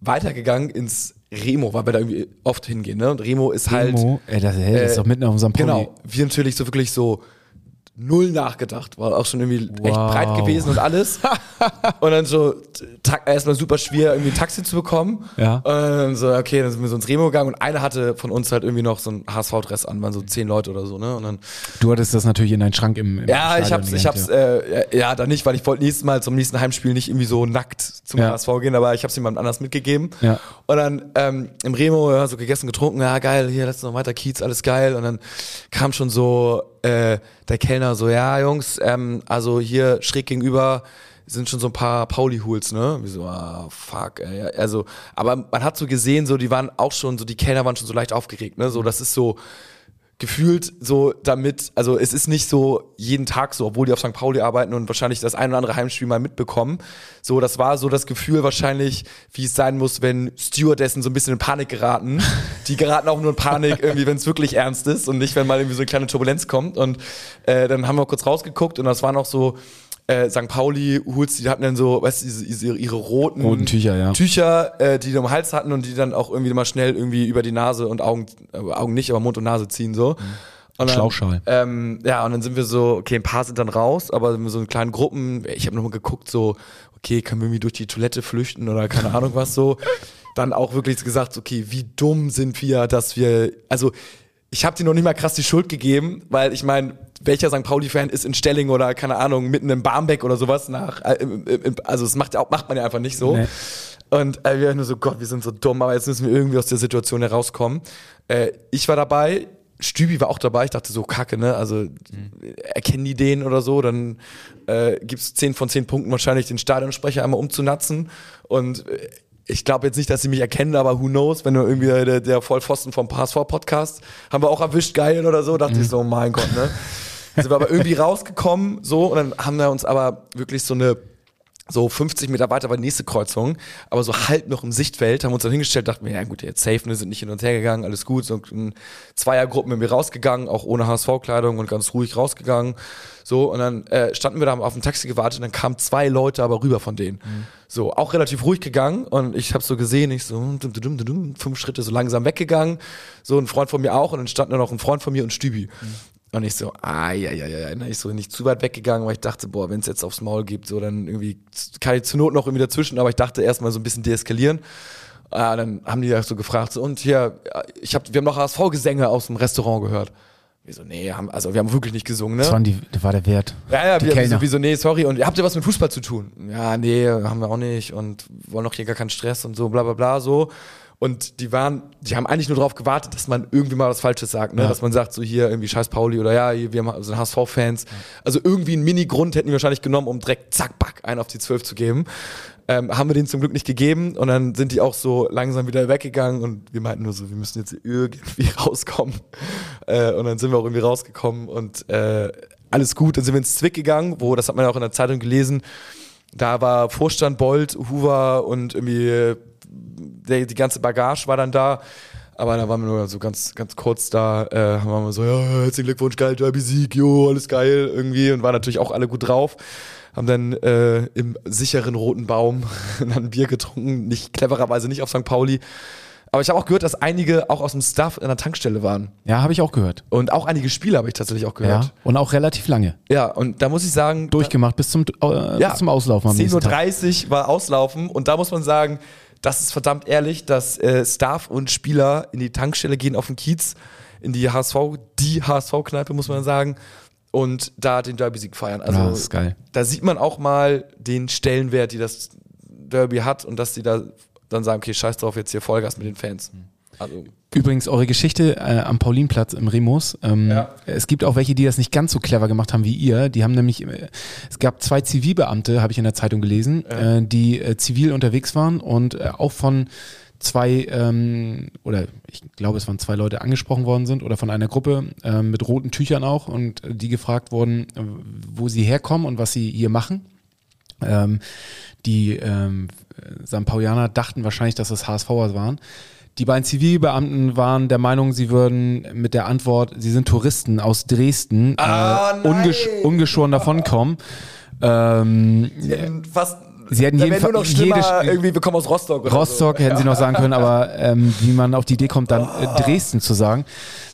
weitergegangen ins Remo, weil wir da irgendwie oft hingehen. Ne? Und Remo ist halt Remo, ey, das, hey, das ist äh, doch mitten auf unserem Pony. Genau, wir natürlich so wirklich so null nachgedacht, war auch schon irgendwie echt Wow. breit gewesen und alles. (laughs) und dann so erstmal super schwer, irgendwie ein Taxi zu bekommen. Ja. Und dann so, okay, dann sind wir so ins Remo gegangen und einer hatte von uns halt irgendwie noch so ein HSV-Dress an, waren so zehn Leute oder so, ne? Und dann, Du hattest das natürlich in deinen Schrank im, im ja, ich Stadion hab's, ich hab's, ja. äh, ja, dann nicht, weil ich wollte nächstes Mal zum nächsten Heimspiel nicht irgendwie so nackt zum Ja. HSV gehen, aber ich hab's jemand anders mitgegeben. Ja. Und dann ähm, im Remo, ja, so gegessen, getrunken, ja geil, hier letztes noch weiter Kiez, alles geil. Und dann kam schon so äh, der Kellner so, ja Jungs, ähm, also hier schräg gegenüber sind schon so ein paar Pauli-Hools, ne? Wie so, ah, fuck, ey. Also, aber man hat so gesehen, so, die waren auch schon, so, die Kellner waren schon so leicht aufgeregt, ne? So, das ist so, gefühlt so damit, also es ist nicht so jeden Tag so, obwohl die auf St. Pauli arbeiten und wahrscheinlich das ein oder andere Heimspiel mal mitbekommen. So, das war so das Gefühl wahrscheinlich, wie es sein muss, wenn Stewardessen so ein bisschen in Panik geraten. (laughs) Die geraten auch nur in Panik irgendwie, wenn es wirklich ernst ist und nicht, wenn mal irgendwie so eine kleine Turbulenz kommt. Und äh, dann haben wir kurz rausgeguckt und das waren auch so äh, St. Pauli Hools, die hatten dann so, weißt du, diese, ihre roten Roten Tücher, ja. Tücher, äh, die die um den Hals hatten und die dann auch irgendwie mal schnell irgendwie über die Nase und Augen, äh, Augen nicht, aber Mund und Nase ziehen so. Und dann, Schlauchschal. Ähm, ja, und dann sind wir so, okay, ein paar sind dann raus, aber so in kleinen Gruppen. Ich habe nochmal geguckt, so, okay, können wir irgendwie durch die Toilette flüchten oder keine (laughs) Ahnung was so. Dann auch wirklich gesagt, okay, wie dumm sind wir, dass wir, also ich habe dir noch nicht mal krass die Schuld gegeben, weil ich meine, welcher St. Pauli-Fan ist in Stelling oder keine Ahnung, mitten im Barmbek oder sowas nach, äh, also das macht, macht man ja einfach nicht so. Nee. Und äh, wir waren nur so, Gott, wir sind so dumm, aber jetzt müssen wir irgendwie aus der Situation herauskommen. Äh, ich war dabei, Stübi war auch dabei. Ich dachte so, kacke, ne? Also mhm. erkennen die den oder so, dann äh, gibt es 10 von 10 Punkten wahrscheinlich den Stadionsprecher einmal umzunatzen. Und äh, ich glaube jetzt nicht, dass sie mich erkennen, aber who knows, wenn du irgendwie der, der Vollpfosten vom PSV-Podcast haben wir auch erwischt, geil oder so, dachte mhm. ich so, mein Gott, ne? (laughs) Sind wir aber irgendwie rausgekommen, so, und dann haben wir uns aber wirklich so eine so 50 Meter weiter war die nächste Kreuzung, aber so halb noch im Sichtfeld, haben uns dann hingestellt, dachten wir, ja gut, jetzt safe, wir sind nicht hin und her gegangen, alles gut, so in Zweiergruppen sind wir rausgegangen, auch ohne HSV-Kleidung und ganz ruhig rausgegangen, so, und dann äh, standen wir da auf dem Taxi gewartet und dann kamen zwei Leute aber rüber von denen. Mhm. So, auch relativ ruhig gegangen und ich habe so gesehen, ich so, dum, dum, dum, fünf Schritte so langsam weggegangen, so ein Freund von mir auch und dann stand da noch ein Freund von mir und Stübi. Mhm. Und ich so, ah, ja, ja, ja, ja. Ich so nicht zu weit weggegangen, weil ich dachte, boah, wenn es jetzt aufs Maul gibt, so dann irgendwie kann ich zur Not noch irgendwie dazwischen, aber ich dachte erstmal so ein bisschen deeskalieren. Ah, dann haben die ja so gefragt, so, und hier, ich hab, wir haben noch HSV-Gesänge aus dem Restaurant gehört. Wir so, nee, haben, also wir haben wirklich nicht gesungen, ne? Das, waren die, das war der Wert. Ja, ja, wir so, so, nee, sorry. Und habt ihr was mit Fußball zu tun? Ja, nee, haben wir auch nicht und wollen auch hier gar keinen Stress und so, bla bla bla, so. Und die waren, die haben eigentlich nur darauf gewartet, dass man irgendwie mal was Falsches sagt, ne? Ja. Dass man sagt, so hier irgendwie Scheiß Pauli oder ja, hier, wir sind HSV-Fans. Also irgendwie einen Mini-Grund hätten die wahrscheinlich genommen, um direkt zack, back, einen auf die Zwölf zu geben. Ähm, haben wir den zum Glück nicht gegeben und dann sind die auch so langsam wieder weggegangen und wir meinten nur so, wir müssen jetzt irgendwie (laughs) rauskommen. Äh, und dann sind wir auch irgendwie rausgekommen und äh, alles gut. Dann sind wir ins Zwick gegangen, wo, das hat man ja auch in der Zeitung gelesen, da war Vorstand Bolt, Hoover und irgendwie der, die ganze Bagage war dann da. Aber da waren wir nur so ganz, ganz kurz da, äh, haben wir so, ja, herzlichen Glückwunsch, geil, Derby-Sieg, jo, alles geil, irgendwie. Und waren natürlich auch alle gut drauf. Haben dann äh, im sicheren roten Baum (laughs) dann ein Bier getrunken, nicht clevererweise nicht auf St. Pauli. Aber ich habe auch gehört, dass einige auch aus dem Staff in der Tankstelle waren. Ja, habe ich auch gehört. Und auch einige Spiele habe ich tatsächlich auch gehört. Ja, und auch relativ lange. Ja, und da muss ich sagen. Durchgemacht bis zum, äh, ja, bis zum Auslaufen. 10.30 Uhr war Auslaufen und da muss man sagen, das ist verdammt ehrlich, dass äh, Staff und Spieler in die Tankstelle gehen auf den Kiez, in die HSV, die HSV-Kneipe, muss man sagen, und da den Derby-Sieg feiern. Also ja, das ist geil. da sieht man auch mal den Stellenwert, die das Derby hat und dass die da dann sagen, okay, scheiß drauf, jetzt hier Vollgas mit den Fans. Mhm. Also Übrigens, eure Geschichte äh, am Paulinplatz im Remus. Ähm, ja. Es gibt auch welche, die das nicht ganz so clever gemacht haben wie ihr. Die haben nämlich, äh, es gab zwei Zivilbeamte, habe ich in der Zeitung gelesen, ja. äh, die äh, zivil unterwegs waren und äh, auch von zwei, ähm, oder ich glaube, es waren zwei Leute angesprochen worden sind oder von einer Gruppe äh, mit roten Tüchern auch und die gefragt wurden, wo sie herkommen und was sie hier machen. Ähm, die ähm, St. Paulianer dachten wahrscheinlich, dass das HSVer waren. Die beiden Zivilbeamten waren der Meinung, sie würden mit der Antwort, sie sind Touristen aus Dresden, ah, äh, ungesch ungeschoren davonkommen. Ähm, fast Sie hätten jeden Fall jede irgendwie, wir kommen aus Rostock. Oder Rostock so. hätten sie noch sagen können, aber ähm, wie man auf die Idee kommt, dann äh, Dresden zu sagen.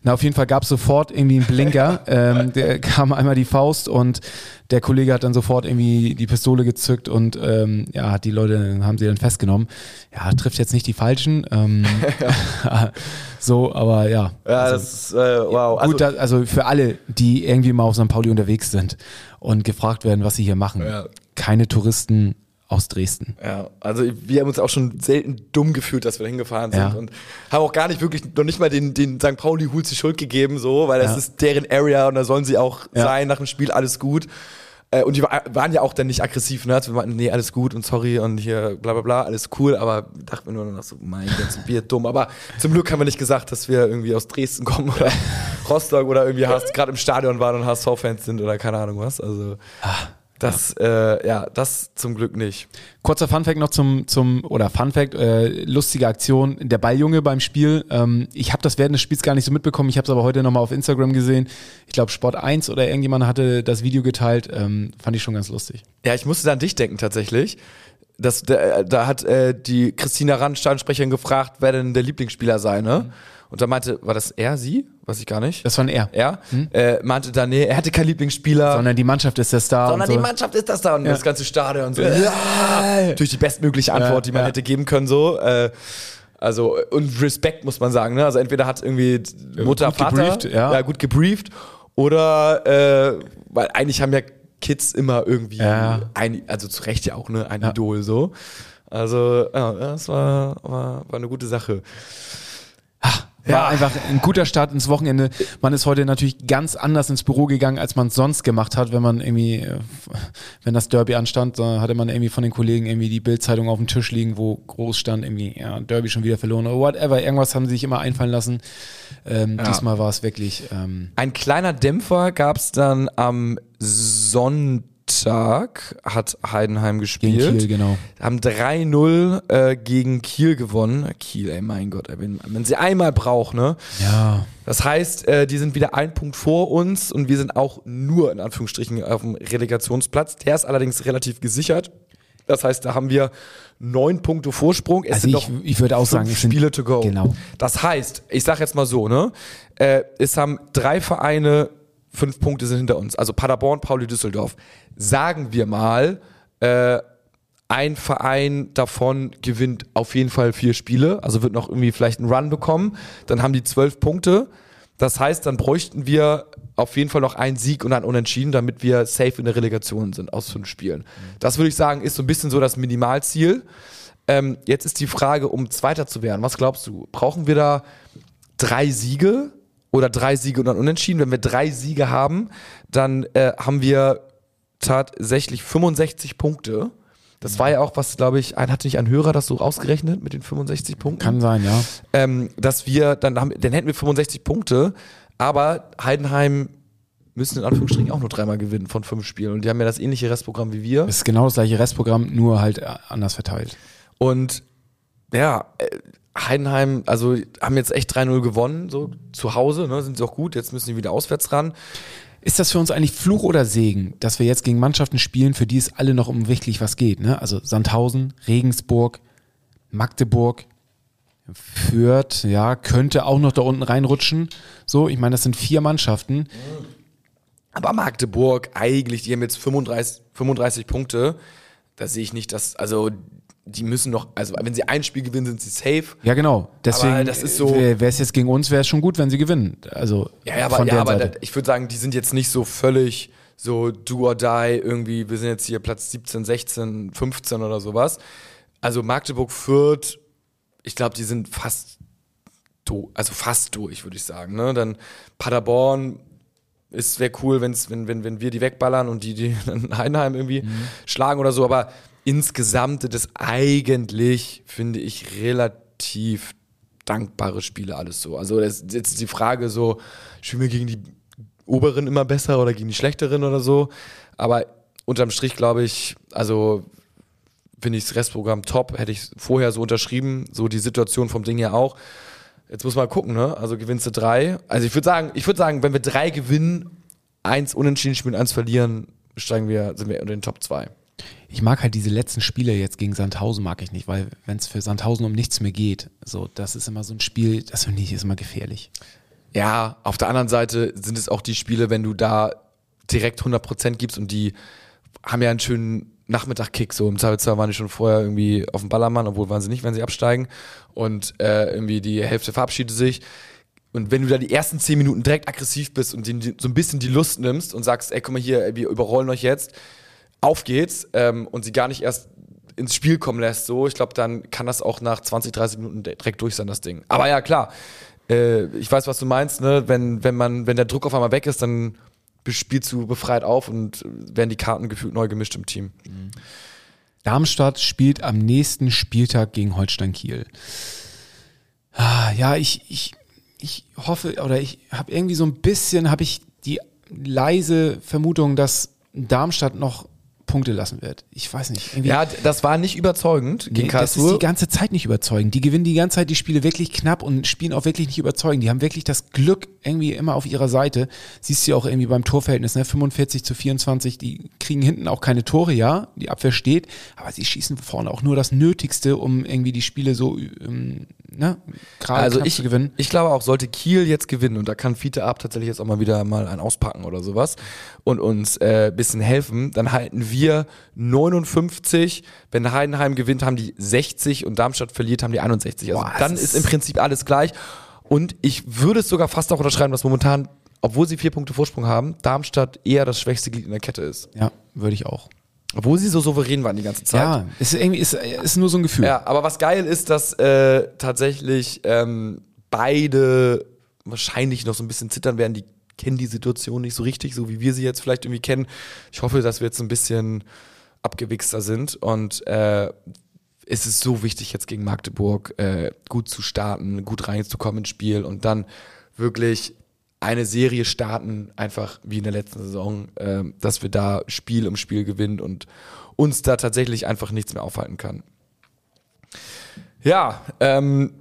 Na, auf jeden Fall gab es sofort irgendwie einen Blinker. (laughs) ähm, der kam einmal die Faust und der Kollege hat dann sofort irgendwie die Pistole gezückt und ähm, ja, hat die Leute, haben sie dann festgenommen. Ja, trifft jetzt nicht die Falschen. Ähm, (laughs) (laughs) so, aber ja. Ja, also, das ist, äh, wow. Gut, also, also für alle, die irgendwie mal auf St. Pauli unterwegs sind und gefragt werden, was sie hier machen. Ja. Keine Touristen aus Dresden. Ja, also wir haben uns auch schon selten dumm gefühlt, dass wir da hingefahren sind ja. und haben auch gar nicht wirklich, noch nicht mal den, den St. Pauli Hools die Schuld gegeben, so, weil das ja. ist deren Area und da sollen sie auch ja. sein nach dem Spiel, alles gut. Äh, und die waren ja auch dann nicht aggressiv, ne? Also wir meinten, nee, alles gut und sorry und hier bla bla bla, alles cool, aber dachten wir nur noch so, mein Gott, sind wir dumm. Aber zum Glück haben wir nicht gesagt, dass wir irgendwie aus Dresden kommen oder (laughs) Rostock oder irgendwie gerade im Stadion waren und HSV-Fans sind oder keine Ahnung was. Also. Ah. Das, ja. Äh, ja, das zum Glück nicht. Kurzer Funfact noch zum, zum oder Funfact, äh, lustige Aktion, der Balljunge beim Spiel. Ähm, ich habe das während des Spiels gar nicht so mitbekommen, ich habe es aber heute nochmal auf Instagram gesehen. Ich glaube, Sport 1 oder irgendjemand hatte das Video geteilt, ähm, fand ich schon ganz lustig. Ja, ich musste an dich denken tatsächlich. Das, der, da hat äh, die Christina Rand, Stadionsprecherin, gefragt, wer denn der Lieblingsspieler sei, ne? Mhm. Und da meinte, war das er, sie? Weiß ich gar nicht. Das war ein er. Er hm? äh, meinte dann, nee, er hatte keinen Lieblingsspieler. Sondern die Mannschaft ist der Star. Sondern so. die Mannschaft ist das da und ja. das ganze Stadion und so. Ja. Durch die bestmögliche Antwort, die man hätte geben können, so. Äh, also, und Respekt muss man sagen, ne? Also entweder hat irgendwie Mutter, gut Vater gebrieft, ja. gut gebrieft oder äh, weil eigentlich haben ja Kids immer irgendwie ein, also zu Recht ja auch ne, ein Idol so. Also, ja, das war, war, war eine gute Sache. War einfach ein guter Start ins Wochenende. Man ist heute natürlich ganz anders ins Büro gegangen, als man es sonst gemacht hat, wenn man irgendwie, äh, wenn das Derby anstand, da hatte man irgendwie von den Kollegen irgendwie die Bildzeitung auf dem Tisch liegen, wo groß stand irgendwie, ja, Derby schon wieder verloren oder whatever. Irgendwas haben sie sich immer einfallen lassen. Ähm, Ja. Diesmal war es wirklich, ähm, Ein kleiner Dämpfer gab es dann am Sonntag, hat Heidenheim gegen gespielt. Kiel, genau. Haben 3-0 äh, gegen Kiel gewonnen. Kiel, ey, mein Gott, wenn, wenn sie einmal braucht, ne? Ja, Das heißt, äh, die sind wieder ein Punkt vor uns und wir sind auch nur in Anführungsstrichen auf dem Relegationsplatz. Der ist allerdings relativ gesichert. Das heißt, da haben wir neun Punkte Vorsprung. Es Also sind ich- noch ich würde auch sagen, es sind- Spiele to go. genau. Das heißt, ich sage jetzt mal so, ne? Äh, es haben drei Vereine, fünf Punkte sind hinter uns. Also Paderborn, Pauli, Düsseldorf. Sagen wir mal, äh, ein Verein davon gewinnt auf jeden Fall vier Spiele, also wird noch irgendwie vielleicht einen Run bekommen. Dann haben die zwölf Punkte. Das heißt, dann bräuchten wir auf jeden Fall noch einen Sieg und einen Unentschieden, damit wir safe in der Relegation sind aus fünf Spielen. Das würde ich sagen, ist so ein bisschen so das Minimalziel. Ähm, jetzt ist die Frage, um Zweiter zu werden. Was glaubst du? Brauchen wir da drei Siege oder drei Siege und ein Unentschieden? Wenn wir drei Siege haben, dann äh, haben wir tatsächlich 65 Punkte. Das war ja auch was, glaube ich, ein, hatte nicht ein Hörer das so ausgerechnet mit den 65 Punkten? kann sein, ja. ähm, dass wir, dann, haben, dann hätten wir 65 Punkte, aber Heidenheim müssen in Anführungsstrichen auch nur dreimal gewinnen von fünf Spielen. Und die haben ja das ähnliche Restprogramm wie wir. Es ist genau das gleiche Restprogramm, nur halt äh, anders verteilt. Und ja, äh, Heidenheim, also haben jetzt echt 3-0 gewonnen, so zu Hause, ne, sind sie auch gut, jetzt müssen sie wieder auswärts ran. Ist das für uns eigentlich Fluch oder Segen, dass wir jetzt gegen Mannschaften spielen, für die es alle noch um wirklich was geht? Ne? Also Sandhausen, Regensburg, Magdeburg, Fürth, ja, könnte auch noch da unten reinrutschen. So, ich meine, das sind vier Mannschaften. Aber Magdeburg, eigentlich, die haben jetzt 35, 35 Punkte. Da sehe ich nicht, dass, also die müssen noch, also wenn sie ein Spiel gewinnen, sind sie safe. Ja, genau. Deswegen, Aber das ist so- wäre es jetzt gegen uns, wäre es schon gut, wenn sie gewinnen. Also Ja, ja, aber, von ja, der aber Seite. da, ich würde sagen, die sind jetzt nicht so völlig so do or die irgendwie. Wir sind jetzt hier Platz 17, 16, 15 oder sowas. Also Magdeburg führt, ich glaube, die sind fast do, also fast durch, würde ich sagen. Ne? Dann Paderborn ist wäre cool, wenn's, wenn, wenn, wenn wir die wegballern und die, die (laughs) dann Heidenheim irgendwie schlagen oder so. Aber insgesamt das eigentlich, finde ich, relativ dankbare Spiele alles so. Also das ist jetzt die Frage so, spielen wir gegen die oberen immer besser oder gegen die schlechteren oder so. Aber unterm Strich glaube ich, also finde ich das Restprogramm top, hätte ich vorher so unterschrieben, so die Situation vom Ding ja auch. Jetzt muss man gucken, ne? Also gewinnst du drei. Also ich würde sagen, ich würde sagen, wenn wir drei gewinnen, eins unentschieden spielen, eins verlieren, steigen wir, sind wir unter den Top zwei. Ich mag halt diese letzten Spiele jetzt gegen Sandhausen mag ich nicht, weil wenn es für Sandhausen um nichts mehr geht, so das ist immer so ein Spiel, das finde ich ist immer gefährlich. Ja, auf der anderen Seite sind es auch die Spiele, wenn du da direkt 100% gibst und die haben ja einen schönen Nachmittag-Kick. So im Zweifelsfall waren die schon vorher irgendwie auf dem Ballermann, obwohl waren sie nicht, wenn sie absteigen. Und äh, irgendwie die Hälfte verabschiedet sich. Und wenn du da die ersten 10 Minuten direkt aggressiv bist und die, so ein bisschen die Lust nimmst und sagst, ey, guck mal hier, wir überrollen euch jetzt, auf geht's, ähm, und sie gar nicht erst ins Spiel kommen lässt, so, ich glaube, dann kann das auch nach 20, 30 Minuten direkt durch sein, das Ding. Aber ja, klar, äh, ich weiß, was du meinst, ne? Wenn, wenn man, wenn der Druck auf einmal weg ist, dann spielst du befreit auf und werden die Karten gefühlt neu gemischt im Team. Darmstadt spielt am nächsten Spieltag gegen Holstein Kiel. Ah, Ja, ich, ich, ich hoffe oder ich habe irgendwie so ein bisschen, habe ich die leise Vermutung, dass Darmstadt noch Punkte lassen wird. Ich weiß nicht. Ja, das war nicht überzeugend gegen Nee, das ist Karlsruhe. die ganze Zeit nicht überzeugend. Die gewinnen die ganze Zeit die Spiele wirklich knapp und spielen auch wirklich nicht überzeugend. Die haben wirklich das Glück irgendwie immer auf ihrer Seite. Siehst du ja auch irgendwie beim Torverhältnis, ne? 45 zu 24. Die kriegen hinten auch keine Tore, ja. Die Abwehr steht, aber sie schießen vorne auch nur das Nötigste, um irgendwie die Spiele so, ähm, ne? Gerade also ich, zu gewinnen. ich glaube auch, sollte Kiel jetzt gewinnen und da kann Fiete Ab tatsächlich jetzt auch mal wieder mal ein auspacken oder sowas und uns äh, bisschen helfen, dann halten wir 59, wenn Heidenheim gewinnt, haben die 60 und Darmstadt verliert, haben die 61. Also Boah, dann ist- ist im Prinzip alles gleich und ich würde es sogar fast auch unterschreiben, dass momentan, obwohl sie vier Punkte Vorsprung haben, Darmstadt eher das schwächste Glied in der Kette ist. Ja, würde ich auch. Obwohl sie so souverän waren die ganze Zeit. Ja, ist irgendwie ist, ist nur so ein Gefühl. Ja, aber was geil ist, dass äh, tatsächlich ähm, beide wahrscheinlich noch so ein bisschen zittern werden. Die kennen die Situation nicht so richtig, so wie wir sie jetzt vielleicht irgendwie kennen. Ich hoffe, dass wir jetzt ein bisschen abgewichster sind und äh, es ist so wichtig, jetzt gegen Magdeburg äh, gut zu starten, gut reinzukommen ins Spiel und dann wirklich eine Serie starten, einfach wie in der letzten Saison, äh, dass wir da Spiel um Spiel gewinnen und uns da tatsächlich einfach nichts mehr aufhalten kann. Ja, ähm,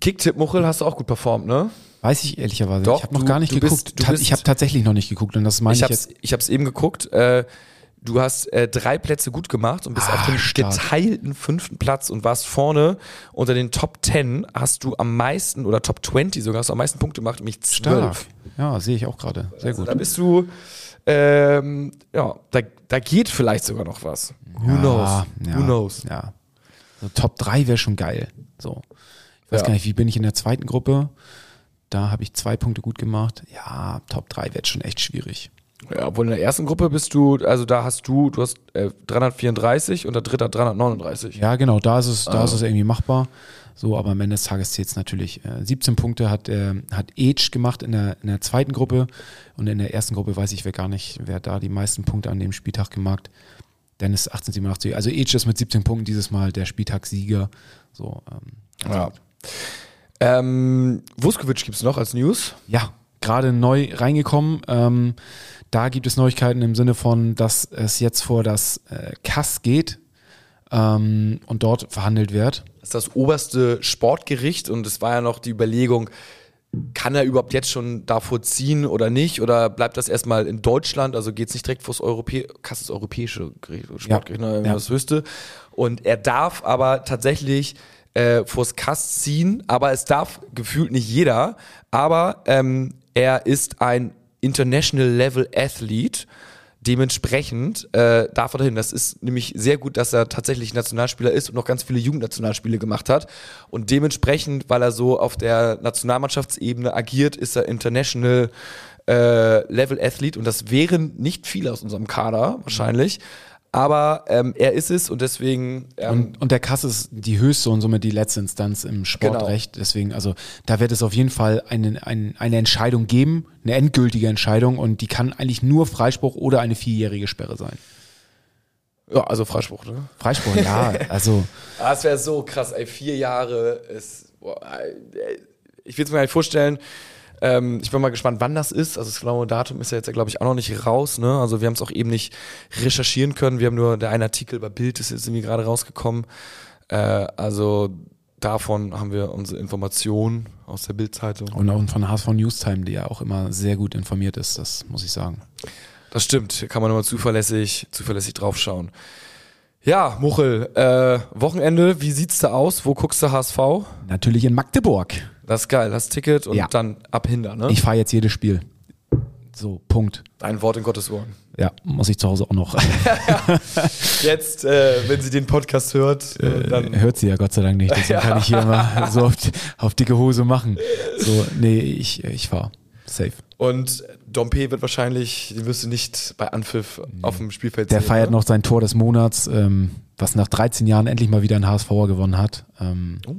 Kicktipp Muchel hast du auch gut performt, ne? Weiß ich ehrlicherweise. Doch, ich habe noch gar nicht geguckt. bist- ich habe tatsächlich noch nicht geguckt und das meine Ich ich, hab's, jetzt. ich hab's eben geguckt. Äh, du hast äh, drei Plätze gut gemacht und bist Ah, auf dem stark. geteilten fünften Platz und warst vorne unter den Top 10 hast du am meisten oder Top 20 sogar hast du am meisten Punkte gemacht, nämlich zwölf. Ja, sehe ich auch gerade. Sehr Also gut. da bist du, ähm, ja, da, da geht vielleicht sogar noch was. Who ja, knows? Ja, Who knows? Ja. So, Top 3 wäre schon geil. So. Ich weiß Ja. gar nicht, wie bin ich in der zweiten Gruppe? Da habe ich zwei Punkte gut gemacht. Ja, Top 3 wird schon echt schwierig. Ja, obwohl in der ersten Gruppe bist du, also da hast du, du hast äh, 334 und der dritte hat 339. Ja, genau, da ist es, Ah. da ist es irgendwie machbar. So, aber am Ende des Tages zählt es natürlich. Äh, 17 Punkte hat, äh, hat Age gemacht in der, in der zweiten Gruppe und in der ersten Gruppe weiß ich wer gar nicht, wer da die meisten Punkte an dem Spieltag gemacht. Dennis 1887. Also Age ist mit 17 Punkten dieses Mal der Spieltagssieger. So, ähm, Ja. Ähm, Vuskovic gibt's noch als News. ja, gerade neu reingekommen. Ähm, da gibt es Neuigkeiten im Sinne von, dass es jetzt vor das äh, Kass geht ähm, und dort verhandelt wird. Das ist das oberste Sportgericht und es war ja noch die Überlegung, kann er überhaupt jetzt schon davor ziehen oder nicht? Oder bleibt das erstmal in Deutschland? Also geht es nicht direkt vors Europä Kass das europäische Gericht, Sportgericht, Ja. ne, Ja. das höchste. Und er darf aber tatsächlich äh, vors Kass ziehen, aber es darf gefühlt nicht jeder. Aber ähm, er ist ein International Level Athlete. Dementsprechend äh, darf er dahin. Das ist nämlich sehr gut, dass er tatsächlich Nationalspieler ist und noch ganz viele Jugendnationalspiele gemacht hat. Und dementsprechend, weil er so auf der Nationalmannschaftsebene agiert, ist er International äh, Level Athlete. Und das wären nicht viele aus unserem Kader wahrscheinlich. Aber ähm, er ist es und deswegen ähm, Und, und der Kass ist die höchste und somit die letzte Instanz im Sportrecht. Deswegen, also da wird es auf jeden Fall eine, eine, eine Entscheidung geben, eine endgültige Entscheidung und die kann eigentlich nur Freispruch oder eine vierjährige Sperre sein. ja, also Freispruch, ne? Freispruch, ja, (laughs) also Ah, es wäre so krass, ey, vier Jahre ist. Boah, ich will es mir gar nicht vorstellen. Ähm, ich bin mal gespannt, wann das ist. Also das genaue Datum ist ja jetzt, glaube ich, auch noch nicht raus. Ne? Also wir haben es auch eben nicht recherchieren können. Wir haben nur, der eine Artikel bei Bild ist jetzt irgendwie gerade rausgekommen. Äh, also davon haben wir unsere Informationen aus der Bildzeitung. und auch von HSV Newstime, die ja auch immer sehr gut informiert ist, das muss ich sagen. Das stimmt, hier kann man immer zuverlässig, zuverlässig draufschauen. Ja, Muchel, äh, Wochenende, wie sieht's da aus? Wo guckst du HSV? Natürlich in Magdeburg. Das ist geil, das Ticket und Ja. dann ab Hinder, ne? Ich fahre jetzt jedes Spiel. So, Punkt. Ein Wort in Gottes Ohren. Ja, muss ich zu Hause auch noch. (laughs) Jetzt, äh, wenn sie den Podcast hört, äh, dann. Hört sie ja Gott sei Dank nicht, deswegen (laughs) kann ich hier immer so auf, auf dicke Hose machen. So, nee, ich, ich fahre. Safe. Und Dompe wird wahrscheinlich, den wirst du nicht bei Anpfiff auf dem Spielfeld Der sehen. feiert ne? noch sein Tor des Monats, ähm, was nach 13 Jahren endlich mal wieder ein HSVer gewonnen hat. Ähm, Oh.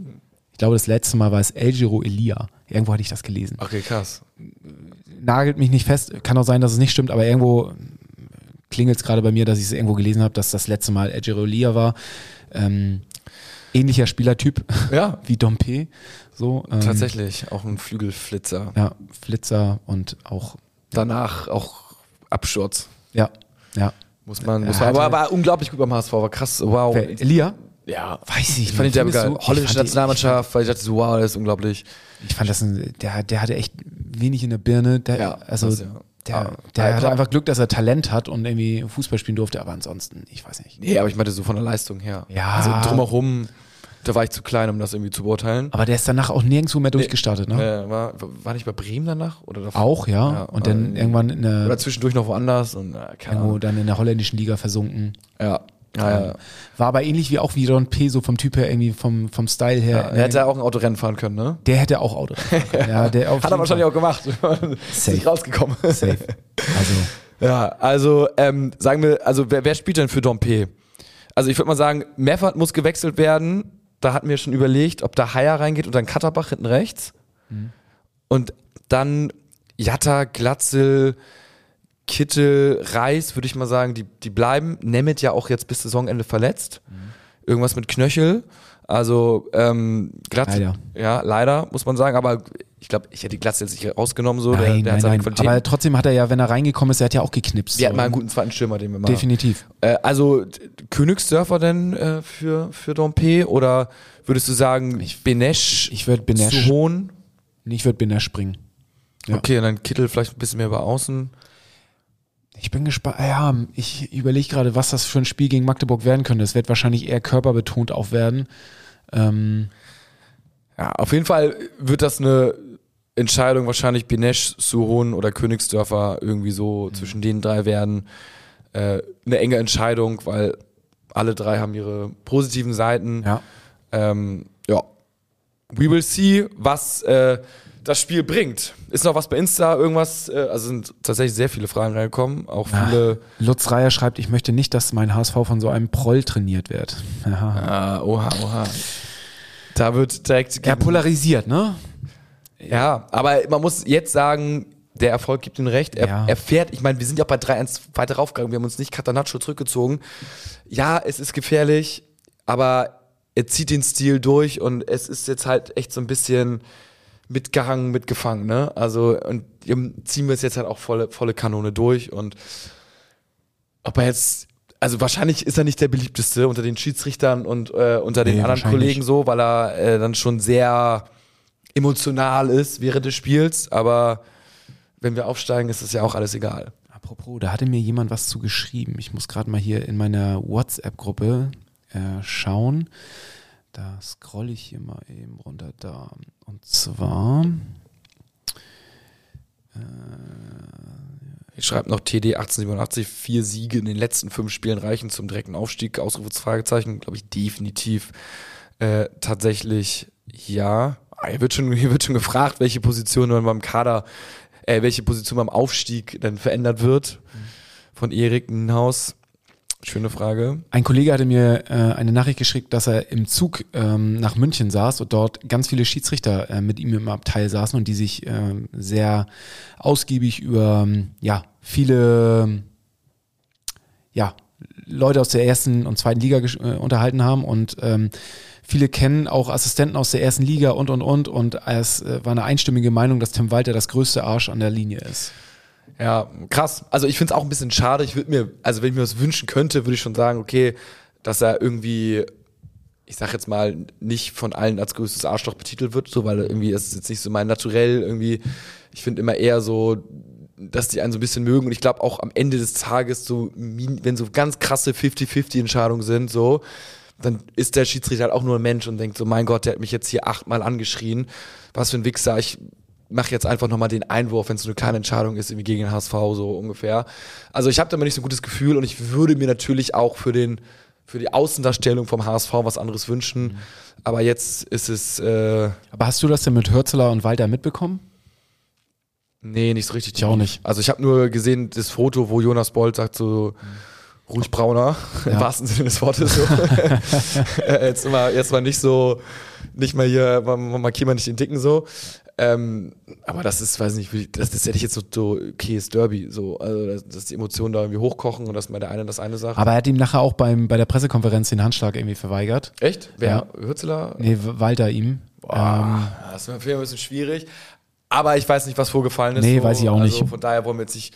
Ich glaube, das letzte Mal war es El Giro Elia. Irgendwo hatte ich das gelesen. Okay, krass. Nagelt mich nicht fest, kann auch sein, dass es nicht stimmt, aber irgendwo klingelt es gerade bei mir, dass ich es irgendwo gelesen habe, dass das letzte Mal El Giro Elia war. Ähm, ähnlicher Spielertyp Ja, (laughs) wie Dompe. So, ähm, tatsächlich. Auch ein Flügelflitzer. Ja, Flitzer und auch, Danach auch Absturz. ja, ja. Muss man, muss man aber, aber unglaublich gut beim HSV, war krass, wow. Wer, Elia? Ja, Weiß ich nicht. fand ich der Findest geil. du? Ich Holländische fand Nationalmannschaft, weil ich dachte so, wow, das ist unglaublich. Ich fand das ein, der, der hatte echt wenig in der Birne. Der, Ja, also das ja. der, Ah, der ja, hatte einfach Glück, dass er Talent hat und irgendwie Fußball spielen durfte, aber ansonsten, ich weiß nicht. Nee, aber ich meinte so von der Leistung her. Ja. Also drumherum, da war ich zu klein, um das irgendwie zu beurteilen. Aber der ist danach auch nirgendwo mehr durchgestartet, ne? Äh, war, war nicht bei Bremen danach? Oder davor? Auch, ja. Ja, und dann irgendwann in der, Oder zwischendurch noch woanders und äh, keine Ahnung. dann in der holländischen Liga versunken. Ja. Ja, ja. War aber ähnlich wie auch wie Don P, so vom Typ her, irgendwie vom, vom Style her. ja. Er hätte auch ein Autorennen fahren können, ne? der hätte auch Auto. (laughs) ja, der Hat er wahrscheinlich auch gemacht. (laughs) ist Safe. nicht rausgekommen. Safe. Also, (laughs) Ja, also ähm, sagen wir, also wer, wer spielt denn für Dompe? Also ich würde mal sagen, Meffert muss gewechselt werden. Da hatten wir schon überlegt, ob da Haier reingeht und dann Katterbach hinten rechts. Und dann Jatta, Glatzel, Kittel, Reis, würde ich mal sagen, die, die bleiben. Nemeth ja auch jetzt bis Saisonende verletzt. Irgendwas mit Knöchel. Also ähm, Glatzel, Leider. ja, leider, muss man sagen. Aber ich glaube, ich hätte die Glatzel jetzt nicht rausgenommen. So. der, Nein, der hat nein, seine nein. Aber trotzdem hat er ja, wenn er reingekommen ist, er hat ja auch geknipst. Wir so. hatten mal einen guten zweiten Stürmer, den wir mal. Definitiv. Äh, also Königsdörfer denn äh, für, für Dompe oder würdest du sagen Benesch ich Benesch- zu hohen? Ich würde Binner springen. Ja. Okay, und dann Kittel vielleicht ein bisschen mehr über außen. Ich bin gespannt. Ja, ich überlege gerade, was das für ein Spiel gegen Magdeburg werden könnte. Es wird wahrscheinlich eher körperbetont auch werden. Ähm, Ja, auf jeden Fall wird das eine Entscheidung wahrscheinlich Benesch, Suhon oder Königsdörfer irgendwie so Mhm. zwischen den drei werden. Äh, eine enge Entscheidung, weil alle drei haben ihre positiven Seiten. ja. Ähm, ja. We will see, was äh, das Spiel bringt. Ist noch was bei Insta, irgendwas? Äh, also sind tatsächlich sehr viele Fragen reingekommen. Auch viele. Lutz Reier schreibt, ich möchte nicht, dass mein HSV von so einem Proll trainiert wird. Aha. Ah, oha, oha. Da wird direkt. Er polarisiert, ne? ja, aber man muss jetzt sagen, der Erfolg gibt ihm recht. Er, Ja. er fährt, ich meine, wir sind ja auch bei 3-1 weiter raufgegangen. Wir haben uns nicht Catanaccio zurückgezogen. Ja, es ist gefährlich, aber er zieht den Stil durch und es ist jetzt halt echt so ein bisschen mitgehangen, mitgefangen, ne? Also, und ziehen wir es jetzt halt auch volle, volle Kanone durch und ob er jetzt, also wahrscheinlich ist er nicht der beliebteste unter den Schiedsrichtern und äh, unter den Nee, anderen. Kollegen so, weil er äh, dann schon sehr emotional ist während des Spiels, aber wenn wir aufsteigen, ist es ja auch alles egal. Apropos, da hatte mir jemand was zu geschrieben. Ich muss gerade mal hier in meiner WhatsApp-Gruppe äh, schauen. Da scrolle ich hier mal eben runter da. Und zwar, Ich schreibe noch TD 1887, vier Siege in den letzten fünf Spielen reichen zum direkten Aufstieg, Ausrufungsfragezeichen, glaube ich definitiv äh, tatsächlich ja. Ah, Hier wird, schon, hier wird schon gefragt, welche Position dann beim Kader, äh, welche Position beim Aufstieg dann verändert wird. Von Erik Nienhaus. Schöne Frage. ein Kollege hatte mir äh, eine Nachricht geschickt, dass er im Zug ähm, nach München saß und dort ganz viele Schiedsrichter äh, mit ihm im Abteil saßen und die sich ähm, sehr ausgiebig über ähm, ja, viele ähm, ja, Leute aus der ersten und zweiten Liga äh, unterhalten haben und ähm, viele kennen auch Assistenten aus der ersten Liga und und und und es äh, war eine einstimmige Meinung, dass Tim Walter das größte Arsch an der Linie ist. Ja, krass. Also ich finde es auch ein bisschen schade. Ich würde mir, also wenn ich mir was wünschen könnte, würde ich schon sagen, okay, dass er irgendwie, ich sag jetzt mal, nicht von allen als größtes Arschloch betitelt wird, so, weil irgendwie ist es jetzt nicht so mein Naturell irgendwie. Ich finde immer eher so, dass die einen so ein bisschen mögen. Und ich glaube auch am Ende des Tages, so, wenn so ganz krasse 50-50-Entscheidungen sind, so, dann ist der Schiedsrichter halt auch nur ein Mensch und denkt so, mein Gott, der hat mich jetzt hier achtmal angeschrien. Was für ein Wichser. Ich mache jetzt einfach nochmal den Einwurf, wenn es so eine kleine Entscheidung ist, irgendwie gegen den HSV, so ungefähr. Also ich habe da immer nicht so ein gutes Gefühl und ich würde mir natürlich auch für den für die Außendarstellung vom HSV was anderes wünschen. Aber jetzt ist es, äh, Aber hast du das denn mit Hürzeler und Walter mitbekommen? nee, nicht so richtig. Ich auch nicht. Also ich habe nur gesehen, das Foto, wo Jonas Bolt sagt so, ruhig brauner, im Ja. wahrsten Sinne des Wortes. So. (laughs) (laughs) Äh, jetzt, mal, jetzt mal nicht so, nicht mal hier, markieren wir nicht den Dicken so. Ähm, aber das ist, weiß ich nicht, das, das hätte ich jetzt so, so okay, ist Derby, so, also dass, dass die Emotionen da irgendwie hochkochen und dass mal der eine das eine sagt. Aber er hat ihm nachher auch beim, bei der Pressekonferenz den Handschlag irgendwie verweigert. Echt? Wer? Ja. Hürzeler? Nee, Walter ihm. Boah, das ist mir ein bisschen schwierig. Aber ich weiß nicht, was vorgefallen ist. Nee, so. weiß ich auch also nicht. Von daher wollen wir jetzt nicht,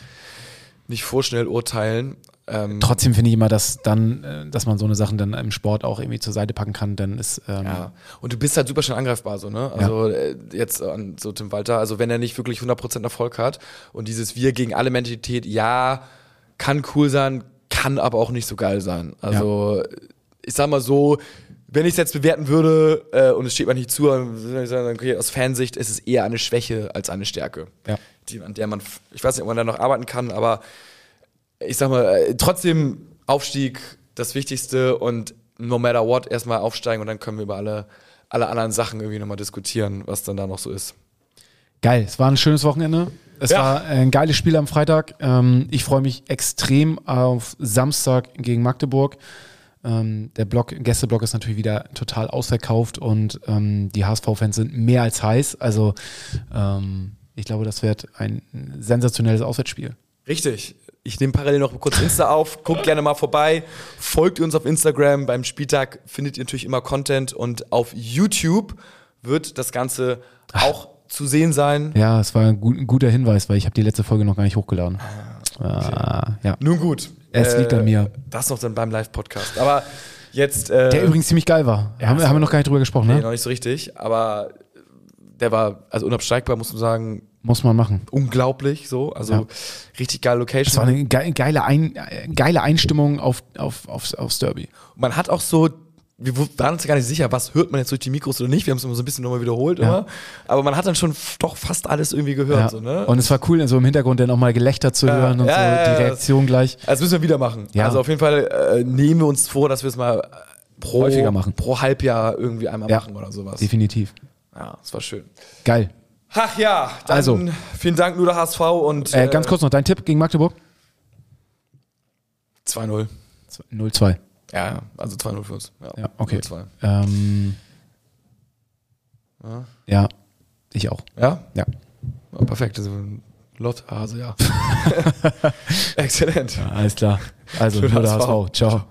nicht vorschnell urteilen. Ähm, Trotzdem finde ich immer, dass dann, äh, dass man so eine Sachen dann im Sport auch irgendwie zur Seite packen kann, dann ist ähm, Ja, und du bist halt super schnell angreifbar, so, ne? Also äh, jetzt an so Tim Walter, also wenn er nicht wirklich 100% Erfolg hat und dieses Wir gegen alle Mentalität, ja, kann cool sein, kann aber auch nicht so geil sein. Also ich sag mal so, wenn ich es jetzt bewerten würde äh, und es steht mir nicht zu, dann okay, aus Fansicht ist es eher eine Schwäche als eine Stärke, Ja. die, an der man, ich weiß nicht, ob man da noch arbeiten kann, aber ich sag mal, äh, trotzdem Aufstieg das Wichtigste und no matter what erstmal aufsteigen und dann können wir über alle, alle anderen Sachen irgendwie nochmal diskutieren, was dann da noch so ist. geil. Es war ein schönes Wochenende. Es Ja. war ein geiles Spiel am Freitag. Ähm, ich freue mich extrem auf Samstag gegen Magdeburg. Ähm, der Block, Gästeblock ist natürlich wieder total ausverkauft und ähm, die HSV-Fans sind mehr als heiß. Also ich glaube, das wird ein sensationelles Auswärtsspiel. Richtig. Ich nehme parallel noch kurz Insta auf. Guckt gerne mal vorbei. Folgt uns auf Instagram. Beim Spieltag findet ihr natürlich immer Content. Und auf YouTube wird das Ganze auch zu sehen sein. Ja, es war ein, gut, ein guter Hinweis, weil ich habe die letzte Folge noch gar nicht hochgeladen. Ah, ja. Nun gut. Es liegt an mir. Das noch dann beim Live-Podcast. Aber jetzt. Äh, Der übrigens ziemlich geil war. Ja, haben, wir- haben wir noch gar nicht drüber gesprochen, Nee, ne? noch nicht so richtig. Aber der war also unabsteigbar, muss man sagen. Muss man machen. Unglaublich so. Also Ja. richtig geile Location. Es war eine ge geile, Ein geile Einstimmung auf, auf, aufs, aufs Derby. man hat auch so, wir waren uns gar nicht sicher, was hört man jetzt durch die Mikros oder nicht. Wir haben es immer so ein bisschen nochmal wiederholt, Ja. aber man hat dann schon doch fast alles irgendwie gehört. Ja. So, ne? Und es war cool, so im Hintergrund dann auch mal Gelächter zu hören und ja, so, ja, ja, die Reaktion gleich. also müssen wir wieder machen. Ja. Also auf jeden Fall äh, nehmen wir uns vor, dass wir es mal äh, pro, Häufiger machen. pro Halbjahr irgendwie einmal Ja. machen oder sowas. Definitiv. Ja, das war schön. Geil. Ach ja, Also. vielen Dank, nur der HSV und Äh, ganz kurz noch dein Tipp gegen Magdeburg? 2-0. 0-2. Ja, also 2-0 für uns. Ja, Ja, okay. 0-2. Ähm, ja, ich auch. Ja? Ja. Ja, perfekt. Also, Lotthase, ja. (laughs) (laughs) Exzellent. Alles klar. Also, Für nur der HSV. HSV. Ciao.